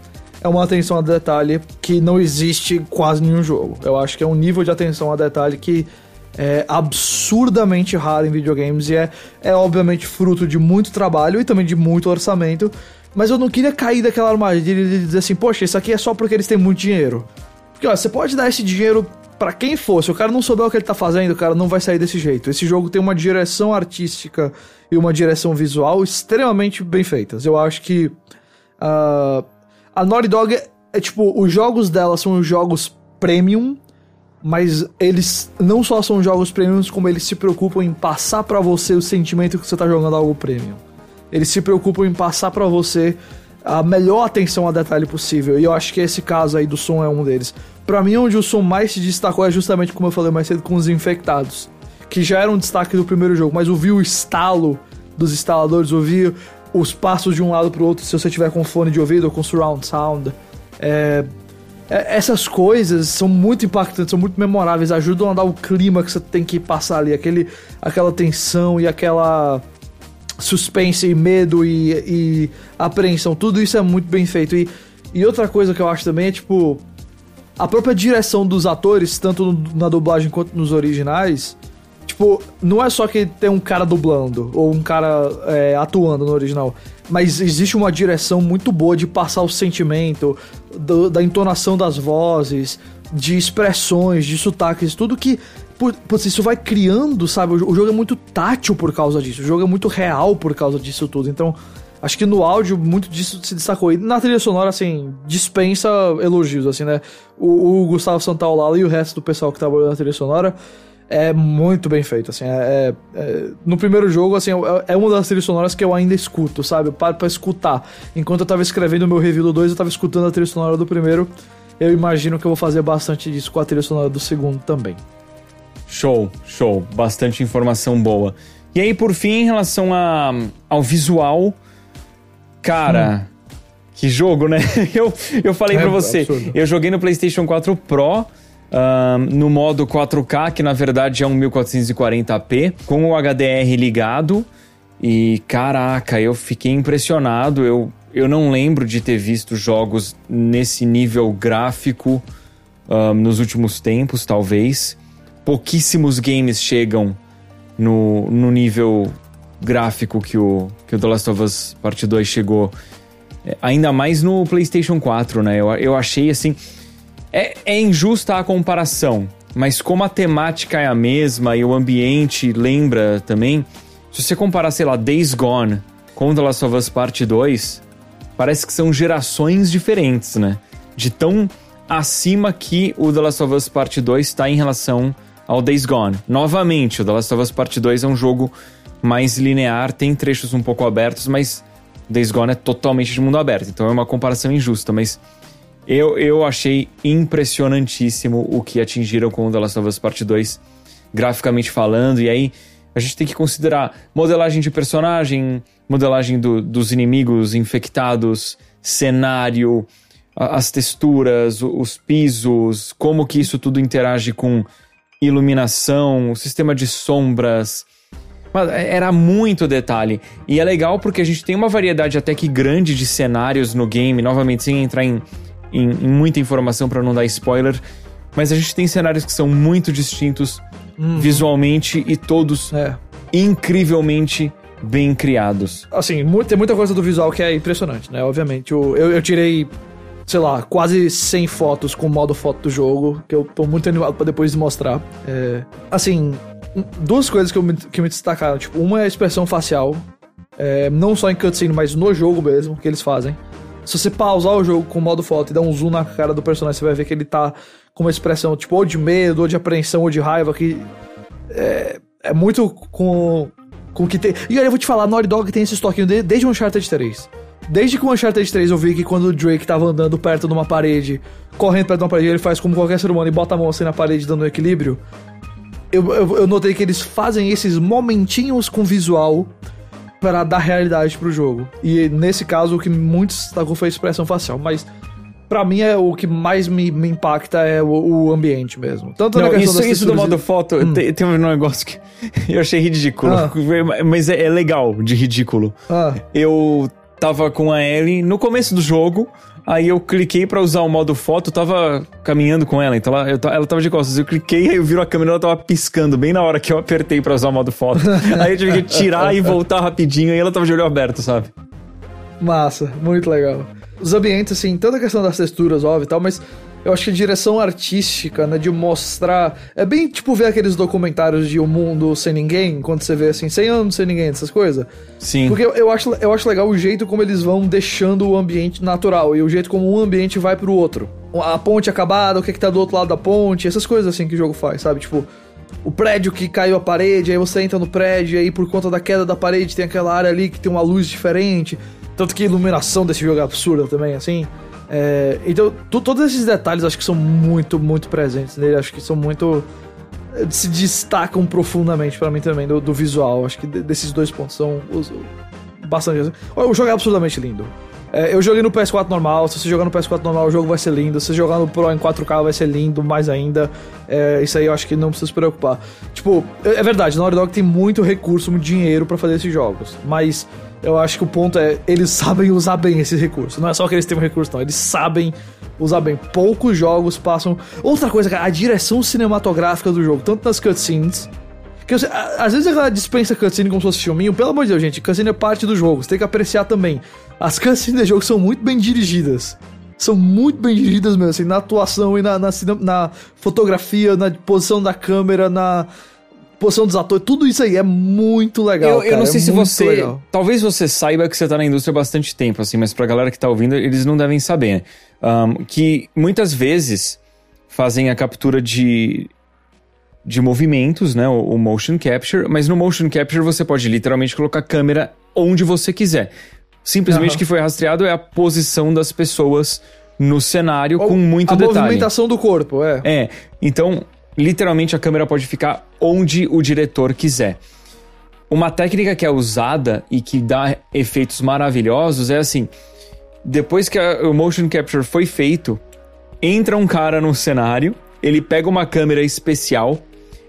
é uma atenção a detalhe que não existe quase nenhum jogo. Eu acho que é um nível de atenção a detalhe que é absurdamente raro em videogames e é, é obviamente fruto de muito trabalho e também de muito orçamento. Mas eu não queria cair daquela armadilha de dizer assim, poxa, isso aqui é só porque eles têm muito dinheiro. Porque, ó, você pode dar esse dinheiro para quem for. Se o cara não souber o que ele tá fazendo, o cara não vai sair desse jeito. Esse jogo tem uma direção artística e uma direção visual extremamente bem feitas. Eu acho que uh, a Naughty Dog é, é tipo, os jogos dela são jogos premium, mas eles não só são jogos premiums, como eles se preocupam em passar para você o sentimento que você tá jogando algo premium. Eles se preocupam em passar para você a melhor atenção a detalhe possível. E eu acho que esse caso aí do som é um deles. Para mim, onde o som mais se destacou é justamente como eu falei mais cedo com os infectados, que já era um destaque do primeiro jogo, mas ouvir o estalo dos instaladores, ouvir os passos de um lado pro outro se você tiver com fone de ouvido ou com surround sound. É, é, essas coisas são muito impactantes, são muito memoráveis, ajudam a dar o clima que você tem que passar ali, aquele, aquela tensão e aquela suspense e medo e, e apreensão, tudo isso é muito bem feito. E, e outra coisa que eu acho também é tipo. A própria direção dos atores, tanto na dublagem quanto nos originais, tipo, não é só que tem um cara dublando ou um cara é, atuando no original, mas existe uma direção muito boa de passar o sentimento, do, da entonação das vozes, de expressões, de sotaques, tudo que Putz, isso vai criando, sabe? O jogo é muito tátil por causa disso. O jogo é muito real por causa disso tudo. Então, acho que no áudio muito disso se destacou. E na trilha sonora, assim, dispensa elogios, assim, né? O, o Gustavo Santaolala e o resto do pessoal que trabalhou na trilha sonora é muito bem feito, assim. É, é, é, no primeiro jogo, assim, é, é uma das trilhas sonoras que eu ainda escuto, sabe? Eu paro pra escutar. Enquanto eu tava escrevendo o meu review do 2, eu tava escutando a trilha sonora do primeiro. Eu imagino que eu vou fazer bastante disso com a trilha sonora do segundo também. Show, show. Bastante informação boa. E aí, por fim, em relação a, ao visual, cara, hum. que jogo, né? Eu, eu falei é, pra você, absurdo. eu joguei no PlayStation 4 Pro. no modo 4K, que na verdade é um 1440p, com o HDR ligado. E caraca, eu fiquei impressionado. Eu, eu não lembro de ter visto jogos nesse nível gráfico um, nos últimos tempos, talvez pouquíssimos games chegam no, no nível gráfico que o, que o The Last of Us Part 2 chegou. É, ainda mais no PlayStation 4, né? Eu, eu achei assim. É, é injusta a comparação, mas como a temática é a mesma e o ambiente lembra também, se você comparar, sei lá, Days Gone com The Last of Us Part 2, parece que são gerações diferentes, né? De tão acima que o The Last of Us Part 2 está em relação ao Days Gone. Novamente, o The Last of Us Part 2 é um jogo mais linear, tem trechos um pouco abertos, mas Days Gone é totalmente de mundo aberto, então é uma comparação injusta, mas eu, eu achei impressionantíssimo o que atingiram com o The Last of Us Part 2, graficamente falando, e aí a gente tem que considerar modelagem de personagem, modelagem do, dos inimigos infectados, cenário, as texturas, os pisos, como que isso tudo interage com iluminação, o sistema de sombras. É, era muito detalhe. E é legal porque a gente tem uma variedade até que grande de cenários no game, novamente, sem entrar em, em, em muita informação para não dar spoiler. Mas a gente tem cenários que são muito distintos uhum. visualmente e todos é. incrivelmente bem criados. Assim, tem muita coisa do visual que é impressionante, né? Obviamente. Eu, eu, eu tirei sei lá, quase 100 fotos com o modo foto do jogo, que eu tô muito animado pra depois mostrar. É, assim, duas coisas que, eu me, que me destacaram. Tipo, uma é a expressão facial, é, não só em cutscene, mas no jogo mesmo, que eles fazem. Se você pausar o jogo com o modo foto e dar um zoom na cara do personagem, você vai ver que ele tá com uma expressão, tipo, ou de medo, ou de apreensão, ou de raiva, que é, é muito com, com que tem... E aí eu vou te falar, Naughty Dog tem esse estoquinho desde o Uncharted 3. Desde que o Uncharted 3 eu vi que quando o Drake tava andando perto de uma parede, correndo perto de uma parede, ele faz como qualquer ser humano e bota a mão assim na parede dando um equilíbrio. Eu, eu, eu notei que eles fazem esses momentinhos com visual para dar realidade pro jogo. E nesse caso, o que muito destacou foi a expressão facial. Mas para mim é o que mais me, me impacta é o, o, ambiente mesmo. Tanto Não, isso, isso do modo foto, hum. tem, tem, um negócio que eu achei ridículo, ah. mas é, é, legal de ridículo. Ah. Eu tava com a Ellie no começo do jogo. Aí eu cliquei para usar o modo foto, tava caminhando com ela, então ela, eu, ela tava de costas. Eu cliquei, aí eu viro a câmera ela tava piscando bem na hora que eu apertei para usar o modo foto. aí eu tive que tirar e voltar rapidinho, e ela tava de olho aberto, sabe? Massa, muito legal. Os ambientes, assim, toda a questão das texturas, óbvio e tal, mas Eu acho que a direção artística, né, de mostrar. É bem tipo ver aqueles documentários de O um Mundo Sem Ninguém, quando você vê assim, 100 anos sem ninguém, essas coisas. Sim. Porque eu, eu, acho, eu acho legal o jeito como eles vão deixando o ambiente natural e o jeito como um ambiente vai pro outro. A ponte acabada, o que, é que tá do outro lado da ponte, essas coisas assim que o jogo faz, sabe? Tipo, o prédio que caiu a parede, aí você entra no prédio, e aí por conta da queda da parede tem aquela área ali que tem uma luz diferente. Tanto que a iluminação desse jogo é absurda também, assim. É, então, todos esses detalhes acho que são muito, muito presentes nele. Acho que são muito. se destacam profundamente para mim também do, do, visual. Acho que desses dois pontos são os, bastante. O jogo é absurdamente lindo. É, eu joguei no PS4 normal. Se você jogar no PS4 normal, o jogo vai ser lindo. Se você jogar no Pro em 4K, vai ser lindo mais ainda. É, isso aí eu acho que não precisa se preocupar. Tipo, é, é verdade, na Naughty Dog tem muito recurso, muito dinheiro para fazer esses jogos. Mas eu acho que o ponto é, eles sabem usar bem esse recurso. Não é só que eles têm um recurso, não. Eles sabem usar bem. Poucos jogos passam. Outra coisa, cara, a direção cinematográfica do jogo, tanto nas cutscenes. Que às vezes ela dispensa cutscene como se fosse filminho. Pelo amor de Deus, gente, cutscene é parte do jogo. Você tem que apreciar também. As cutscenes do jogo são muito bem dirigidas. São muito bem dirigidas mesmo, assim, na atuação e na, na, na fotografia, na posição da câmera, na posição dos atores, tudo isso aí é muito legal. Eu, eu não sei é se você. Legal. Talvez você saiba que você tá na indústria há bastante tempo, assim, mas pra galera que tá ouvindo, eles não devem saber, né? Um, que muitas vezes fazem a captura de, de movimentos, né? O, o, motion capture, mas no motion capture você pode literalmente colocar a câmera onde você quiser. Simplesmente o uhum. que foi rastreado é a posição das pessoas no cenário Ou com muito a detalhe. A movimentação do corpo, é. É. Então, literalmente a câmera pode ficar onde o diretor quiser. Uma técnica que é usada e que dá efeitos maravilhosos é assim: depois que a, o motion capture foi feito, entra um cara no cenário, ele pega uma câmera especial.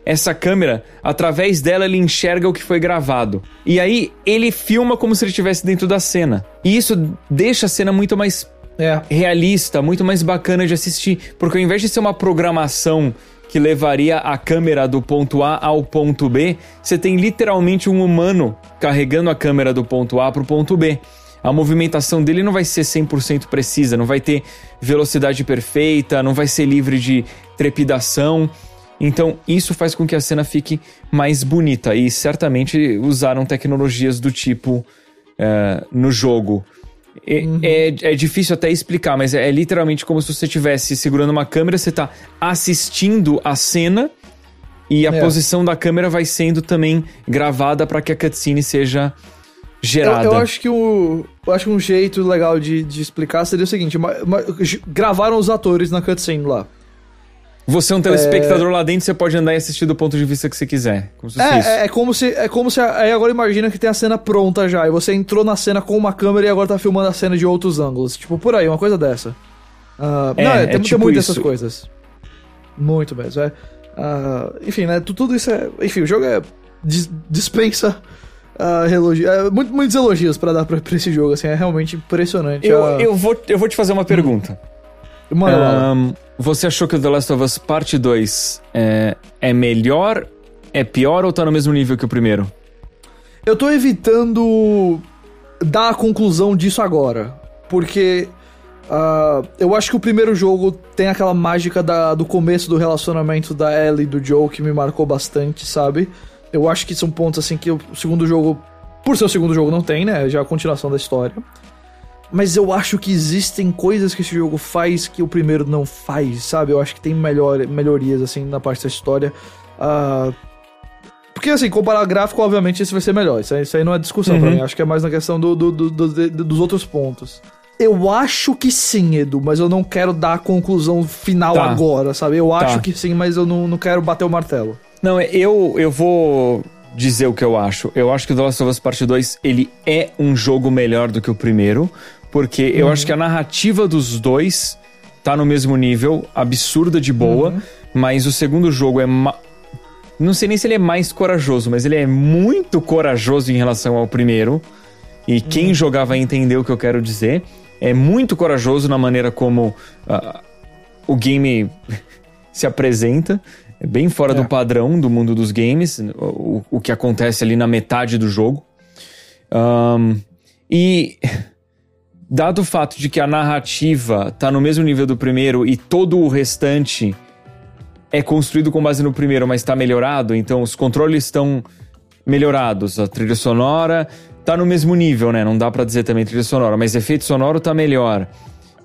Essa câmera, através dela, ele enxerga o que foi gravado. E aí ele filma como se ele estivesse dentro da cena. E isso deixa a cena muito mais é. realista, muito mais bacana de assistir. Porque ao invés de ser uma programação que levaria a câmera do ponto A ao ponto B, você tem literalmente um humano carregando a câmera do ponto A para o ponto B. A movimentação dele não vai ser 100% precisa, não vai ter velocidade perfeita, não vai ser livre de trepidação. Então, isso faz com que a cena fique mais bonita e certamente usaram tecnologias do tipo uh, no jogo. É, uhum. é, é, difícil até explicar, mas é, é, literalmente como se você estivesse segurando uma câmera, você está assistindo a cena e a é. posição da câmera vai sendo também gravada para que a cutscene seja gerada. Eu, eu, acho que o, eu acho que um jeito legal de, de explicar seria o seguinte: gravaram os atores na cutscene lá. Você é um telespectador é... lá dentro, você pode andar e assistir do ponto de vista que você quiser. Como se é, é, é, como se. É como se. Aí agora imagina que tem a cena pronta já. E você entrou na cena com uma câmera e agora tá filmando a cena de outros ângulos. Tipo, por aí, uma coisa dessa. Uh, é, não, é, tem, tipo tem muitas dessas coisas. Muito mesmo. É. Uh, enfim, né? Tudo isso é. Enfim, o jogo é. dispensa. Uh, elogio, é, muito, muitos elogios para dar pra, pra, esse jogo, assim, é realmente impressionante. Eu, eu, vou, eu vou te fazer uma pergunta. Manda um, Você achou que o The Last of Us Parte 2 é, é melhor, é pior ou tá no mesmo nível que o primeiro? Eu tô evitando dar a conclusão disso agora. Porque uh, eu acho que o primeiro jogo tem aquela mágica da, do começo do relacionamento da Ellie e do Joe que me marcou bastante, sabe? Eu acho que são pontos assim que o segundo jogo, por ser o segundo jogo, não tem, né? Já é a continuação da história. Mas eu acho que existem coisas que esse jogo faz que o primeiro não faz, sabe? Eu acho que tem melhor, melhorias, assim, na parte da história. Uh, porque, assim, comparar gráfico, obviamente, isso vai ser melhor. Isso aí, isso aí não é discussão uhum. pra mim. Acho que é mais na questão do, do, do, do, dos outros pontos. Eu acho que sim, Edu, mas eu não quero dar a conclusão final tá. agora, sabe? Eu tá. acho que sim, mas eu não, não quero bater o martelo. Não, eu, eu vou dizer o que eu acho. Eu acho que o The Last of Us Part 2, ele é um jogo melhor do que o primeiro. Porque uhum. eu acho que a narrativa dos dois tá no mesmo nível, absurda de boa, uhum. mas o segundo jogo é. Ma... Não sei nem se ele é mais corajoso, mas ele é muito corajoso em relação ao primeiro. E quem uhum. jogar vai entender o que eu quero dizer. É muito corajoso na maneira como uh, o game se apresenta. É bem fora é. do padrão do mundo dos games, o, o que acontece ali na metade do jogo. Um, e dado o fato de que a narrativa tá no mesmo nível do primeiro e todo o restante é construído com base no primeiro, mas está melhorado, então os controles estão melhorados, a trilha sonora tá no mesmo nível, né? Não dá para dizer também trilha sonora, mas efeito sonoro tá melhor.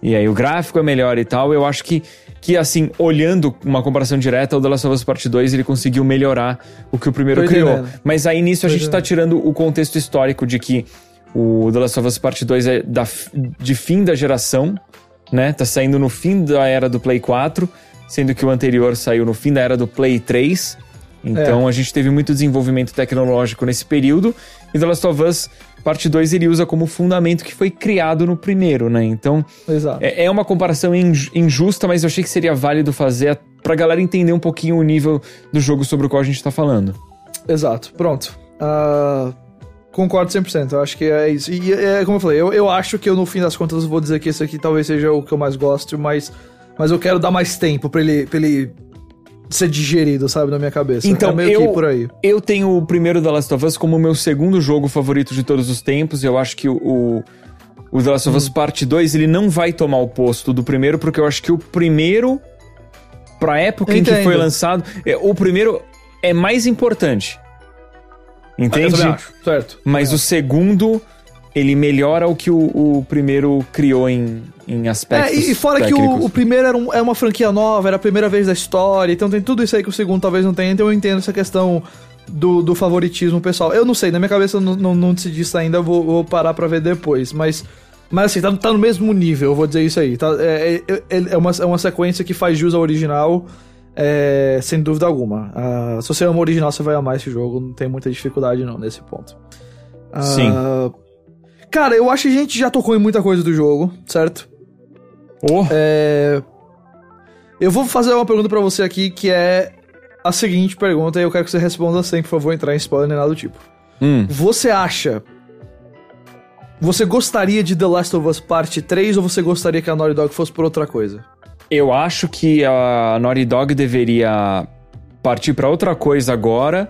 E aí o gráfico é melhor e tal. Eu acho que, que assim, olhando uma comparação direta, o The Last of Us Part 2 ele conseguiu melhorar o que o primeiro criou. Mas aí nisso a gente tá tirando o contexto histórico de que o The Last of Us Part 2 é da, de fim da geração, né? Tá saindo no fim da era do Play 4 sendo que o anterior saiu no fim da era do Play 3. Então é. a gente teve muito desenvolvimento tecnológico nesse período. E The Last of Us Parte 2 ele usa como fundamento que foi criado no primeiro, né? Então é, é, uma comparação injusta, mas eu achei que seria válido fazer pra galera entender um pouquinho o nível do jogo sobre o qual a gente tá falando. Exato, pronto. Uh, concordo 100%, eu acho que é isso. E é como eu falei, eu, eu acho que eu no fim das contas vou dizer que esse aqui talvez seja o que eu mais gosto, mas mas eu quero dar mais tempo pra ele, pra ele ser digerido, sabe, na minha cabeça. Então, é meio eu, que por aí. Eu tenho o primeiro The Last of Us como o meu segundo jogo favorito de todos os tempos. Eu acho que o, o The Last of Us hum. Parte 2, ele não vai tomar o posto do primeiro, porque eu acho que o primeiro, pra época em que foi lançado, é, o primeiro é mais importante. Entende? Acho, certo. Mas o segundo, ele melhora o que o, o primeiro criou em, em aspectos. É, e fora técnicos. que o, o primeiro era um, é uma franquia nova, era a primeira vez da história, então tem tudo isso aí que o segundo talvez não tenha, então eu entendo essa questão do, do favoritismo pessoal. Eu não sei, na minha cabeça eu não, não, não decidi isso ainda, vou, vou parar pra ver depois, mas. Mas assim, tá, tá no mesmo nível, eu vou dizer isso aí. Tá, é, é, é, é, uma, é uma sequência que faz jus ao original, é, sem dúvida alguma. Uh, se você ama o original, você vai amar esse jogo, não tem muita dificuldade não nesse ponto. Uh, Sim. Cara, eu acho que a gente já tocou em muita coisa do jogo, certo? Oh. É... Eu vou fazer uma pergunta para você aqui que é a seguinte pergunta e eu quero que você responda sem, por favor, entrar em spoiler nem nada do tipo. Hum. Você acha. Você gostaria de The Last of Us Parte 3 ou você gostaria que a Naughty Dog fosse por outra coisa? Eu acho que a Naughty Dog deveria partir para outra coisa agora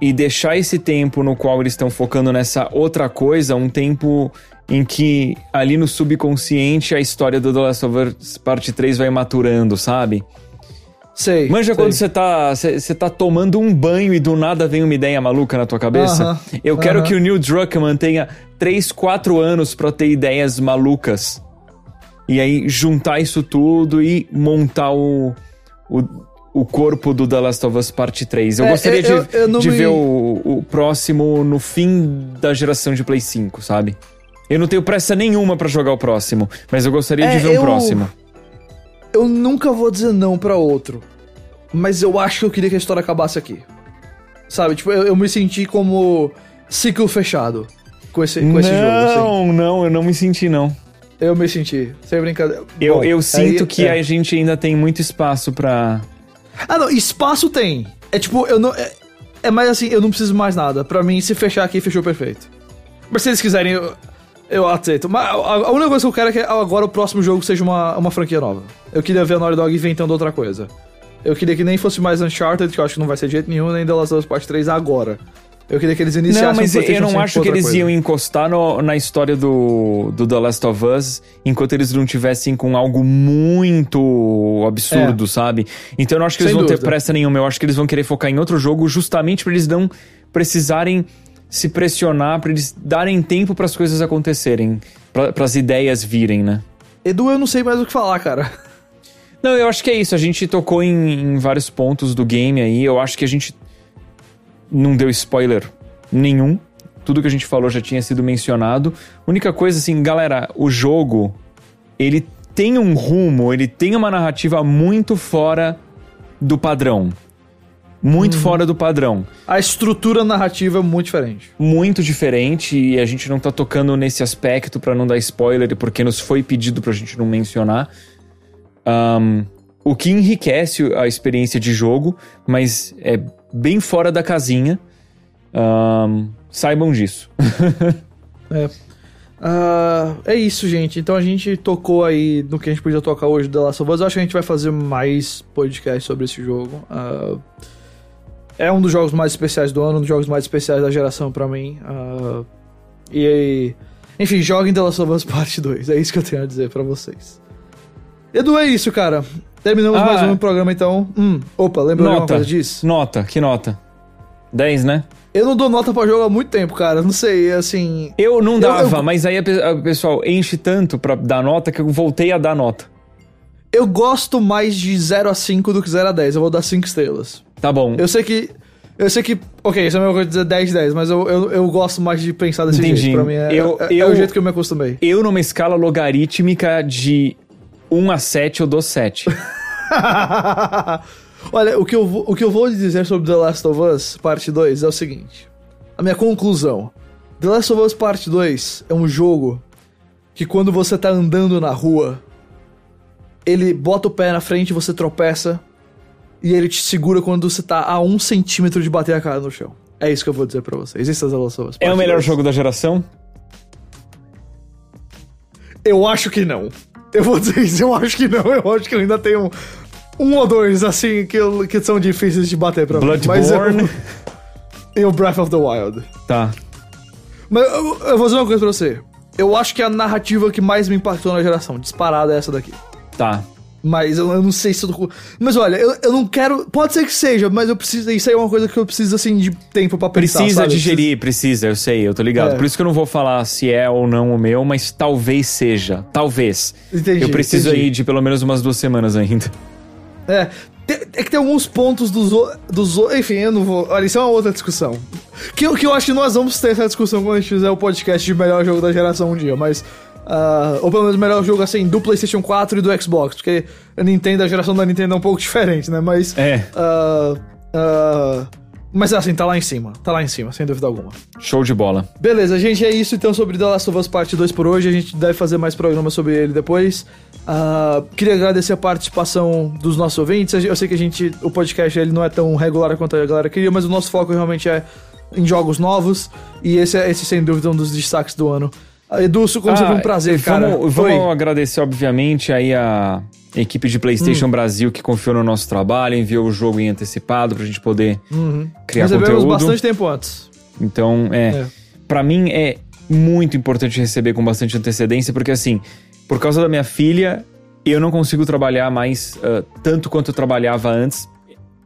e deixar esse tempo no qual eles estão focando nessa outra coisa, um tempo em que ali no subconsciente a história do The Last of Us Parte 3 vai maturando, sabe? Sei. Manja sei. quando você tá, tá tomando um banho e do nada vem uma ideia maluca na tua cabeça? Uh -huh, Eu uh -huh. quero que o Neil Druckmann tenha 3, 4 anos para ter ideias malucas. E aí juntar isso tudo e montar o, o, o corpo do The Last of Us Parte 3. Eu é, gostaria eu, de, eu de me... ver o, o próximo no fim da geração de Play 5, sabe? Eu não tenho pressa nenhuma para jogar o próximo, mas eu gostaria é, de ver o um próximo. Eu nunca vou dizer não para outro, mas eu acho que eu queria que a história acabasse aqui. Sabe, tipo, eu, eu me senti como ciclo fechado com esse, com não, esse jogo. Não, assim. não, eu não me senti, não. Eu me senti, sem brincadeira. Eu, Bom, eu sinto aí, que é. a gente ainda tem muito espaço pra. Ah, não, espaço tem. É tipo, eu não. É, é mais assim, eu não preciso mais nada. Pra mim, se fechar aqui, fechou perfeito. Mas se eles quiserem. Eu, eu aceito. Mas a única coisa que eu quero é que agora o próximo jogo seja uma, uma franquia nova. Eu queria ver a Naughty Dog inventando outra coisa. Eu queria que nem fosse mais Uncharted, que eu acho que não vai ser de jeito nenhum, nem The Last of Us Part 3 agora. Eu queria que eles iniciassem Não, mas eu não acho que eles coisa. iam encostar no, na história do, do The Last of Us enquanto eles não tivessem com algo muito absurdo, é. sabe? Então eu não acho que eles Sem vão dúvida. ter pressa nenhuma. Eu acho que eles vão querer focar em outro jogo justamente pra eles não precisarem se pressionar para eles darem tempo para as coisas acontecerem, para as ideias virem, né? Edu, eu não sei mais o que falar, cara. Não, eu acho que é isso. A gente tocou em, em vários pontos do game aí. Eu acho que a gente não deu spoiler nenhum. Tudo que a gente falou já tinha sido mencionado. Única coisa, assim, galera, o jogo ele tem um rumo, ele tem uma narrativa muito fora do padrão muito uhum. fora do padrão. A estrutura narrativa é muito diferente. Muito diferente e a gente não tá tocando nesse aspecto para não dar spoiler porque nos foi pedido pra gente não mencionar. Um, o que enriquece a experiência de jogo, mas é bem fora da casinha. Um, saibam disso. é. Uh, é isso, gente. Então a gente tocou aí no que a gente podia tocar hoje da Last of Us. Eu acho que a gente vai fazer mais podcast sobre esse jogo. Uh, é um dos jogos mais especiais do ano, um dos jogos mais especiais da geração para mim. Uh, e Enfim, joguem The Last of Us Parte 2. É isso que eu tenho a dizer pra vocês. Edu, é isso, cara. Terminamos Ah, mais um é. programa, então. Hum, opa, lembra de alguma Nota. coisa disso? Nota, que nota? 10, né? Eu não dou nota pra jogo há muito tempo, cara. Não sei, assim. Eu não Eu- dava, eu- mas aí o pessoal enche tanto pra dar nota que eu voltei a dar nota. Eu gosto mais de 0 a 5 do que 0 a 10. Eu vou dar 5 estrelas. Tá bom. Eu sei que. Eu sei que. Ok, isso é a mesma coisa de dizer 10 10, mas eu, eu, eu gosto mais de pensar desse Entendi. jeito. Pra mim é, Eu- é, é eu- o jeito que eu me acostumei. Eu, numa escala logarítmica de 1 a 7, eu dou 7. Olha, o que, eu vou, o que eu vou dizer sobre The Last of Us Parte 2 é o seguinte. A minha conclusão. The Last of Us Parte 2 é um jogo que quando você tá andando na rua, ele bota o pé na frente, você tropeça, e ele te segura quando você tá a um centímetro de bater a cara no chão. É isso que eu vou dizer pra vocês. Isso é The Last of Us é Parte o melhor 2. jogo da geração? Eu acho que não. Eu vou dizer isso, eu acho que não. Eu acho que eu ainda tenho um ou dois, assim, que, eu- que são difíceis de bater pra mim. Mas eu- Bloodborne? E o Breath of the Wild. Tá. Mas eu, eu vou dizer uma coisa pra você. Eu acho que a narrativa que mais me impactou na geração, disparada, é essa daqui. Tá. Mas eu, eu não sei se eu tô... Mas olha, eu, eu não quero... Pode ser que seja, mas eu preciso... Isso aí é uma coisa que eu preciso, assim, de tempo pra pensar, Precisa sabe? digerir, precisa, eu sei, eu tô ligado. É. Por isso que eu não vou falar se é ou não o meu, mas talvez seja. Talvez. Entendi, eu preciso entendi. aí de pelo menos umas duas semanas ainda. É, é que tem alguns pontos dos, o- dos o- Enfim, eu não vou. Olha, isso é uma outra discussão. Que, que eu acho que nós vamos ter essa discussão quando a gente fizer o podcast de melhor jogo da geração um dia, mas. Ah, ou pelo menos melhor jogo assim do PlayStation 4 e do Xbox, porque a Nintendo, a geração da Nintendo é um pouco diferente, né? Mas. É. ah, ah, mas assim, tá lá em cima. Tá lá em cima, sem dúvida alguma. Show de bola. Beleza, gente, é isso então sobre The Last of Us Parte 2 por hoje. A gente deve fazer mais programas sobre ele depois. Ah, queria agradecer a participação dos nossos ouvintes. Eu sei que a gente, o podcast ele não é tão regular quanto a galera queria, mas o nosso foco realmente é em jogos novos. E esse, é- esse sem dúvida, é um dos destaques do ano. Ah, Edu, como sempre, um prazer, vamos, cara. Vamos Oi. agradecer, obviamente, aí a equipe de PlayStation Hum. Brasil que confiou no nosso trabalho, enviou o jogo em antecipado pra gente poder criar Recebemos conteúdo. bastante tempo antes. Então, é, É. Pra mim é muito importante receber com bastante antecedência, porque assim, por causa da minha filha, eu não consigo trabalhar mais ah, tanto quanto eu trabalhava antes.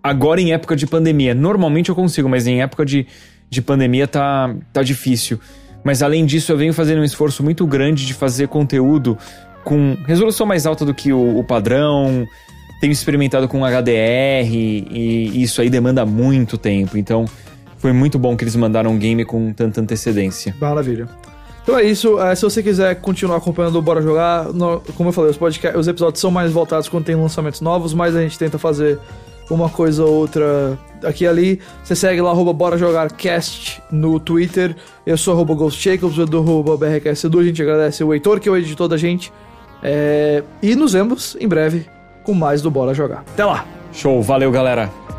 Agora em época de pandemia, normalmente eu consigo, mas em época de, de pandemia tá, tá difícil. Mas além disso, eu venho fazendo um esforço muito grande de fazer conteúdo com resolução mais alta do que o, o padrão. Tenho experimentado com HDR e isso aí demanda muito tempo. Então, foi muito bom que eles mandaram um game com tanta antecedência. Maravilha. Então é isso. eh, se você quiser continuar acompanhando o Bora Jogar, como eu falei, os, podca- os episódios são mais voltados quando tem lançamentos novos, mas a gente tenta fazer uma coisa ou outra aqui e ali. Você segue lá, arroba Bora Jogar Cast no Twitter. Eu sou arroba Ghost Jacobs, o Edu, arroba BRKS Edu. A gente agradece o Heitor, que é o editor da gente. Eh, e nos vemos em breve com mais do Bora Jogar. Até lá! Show, valeu galera!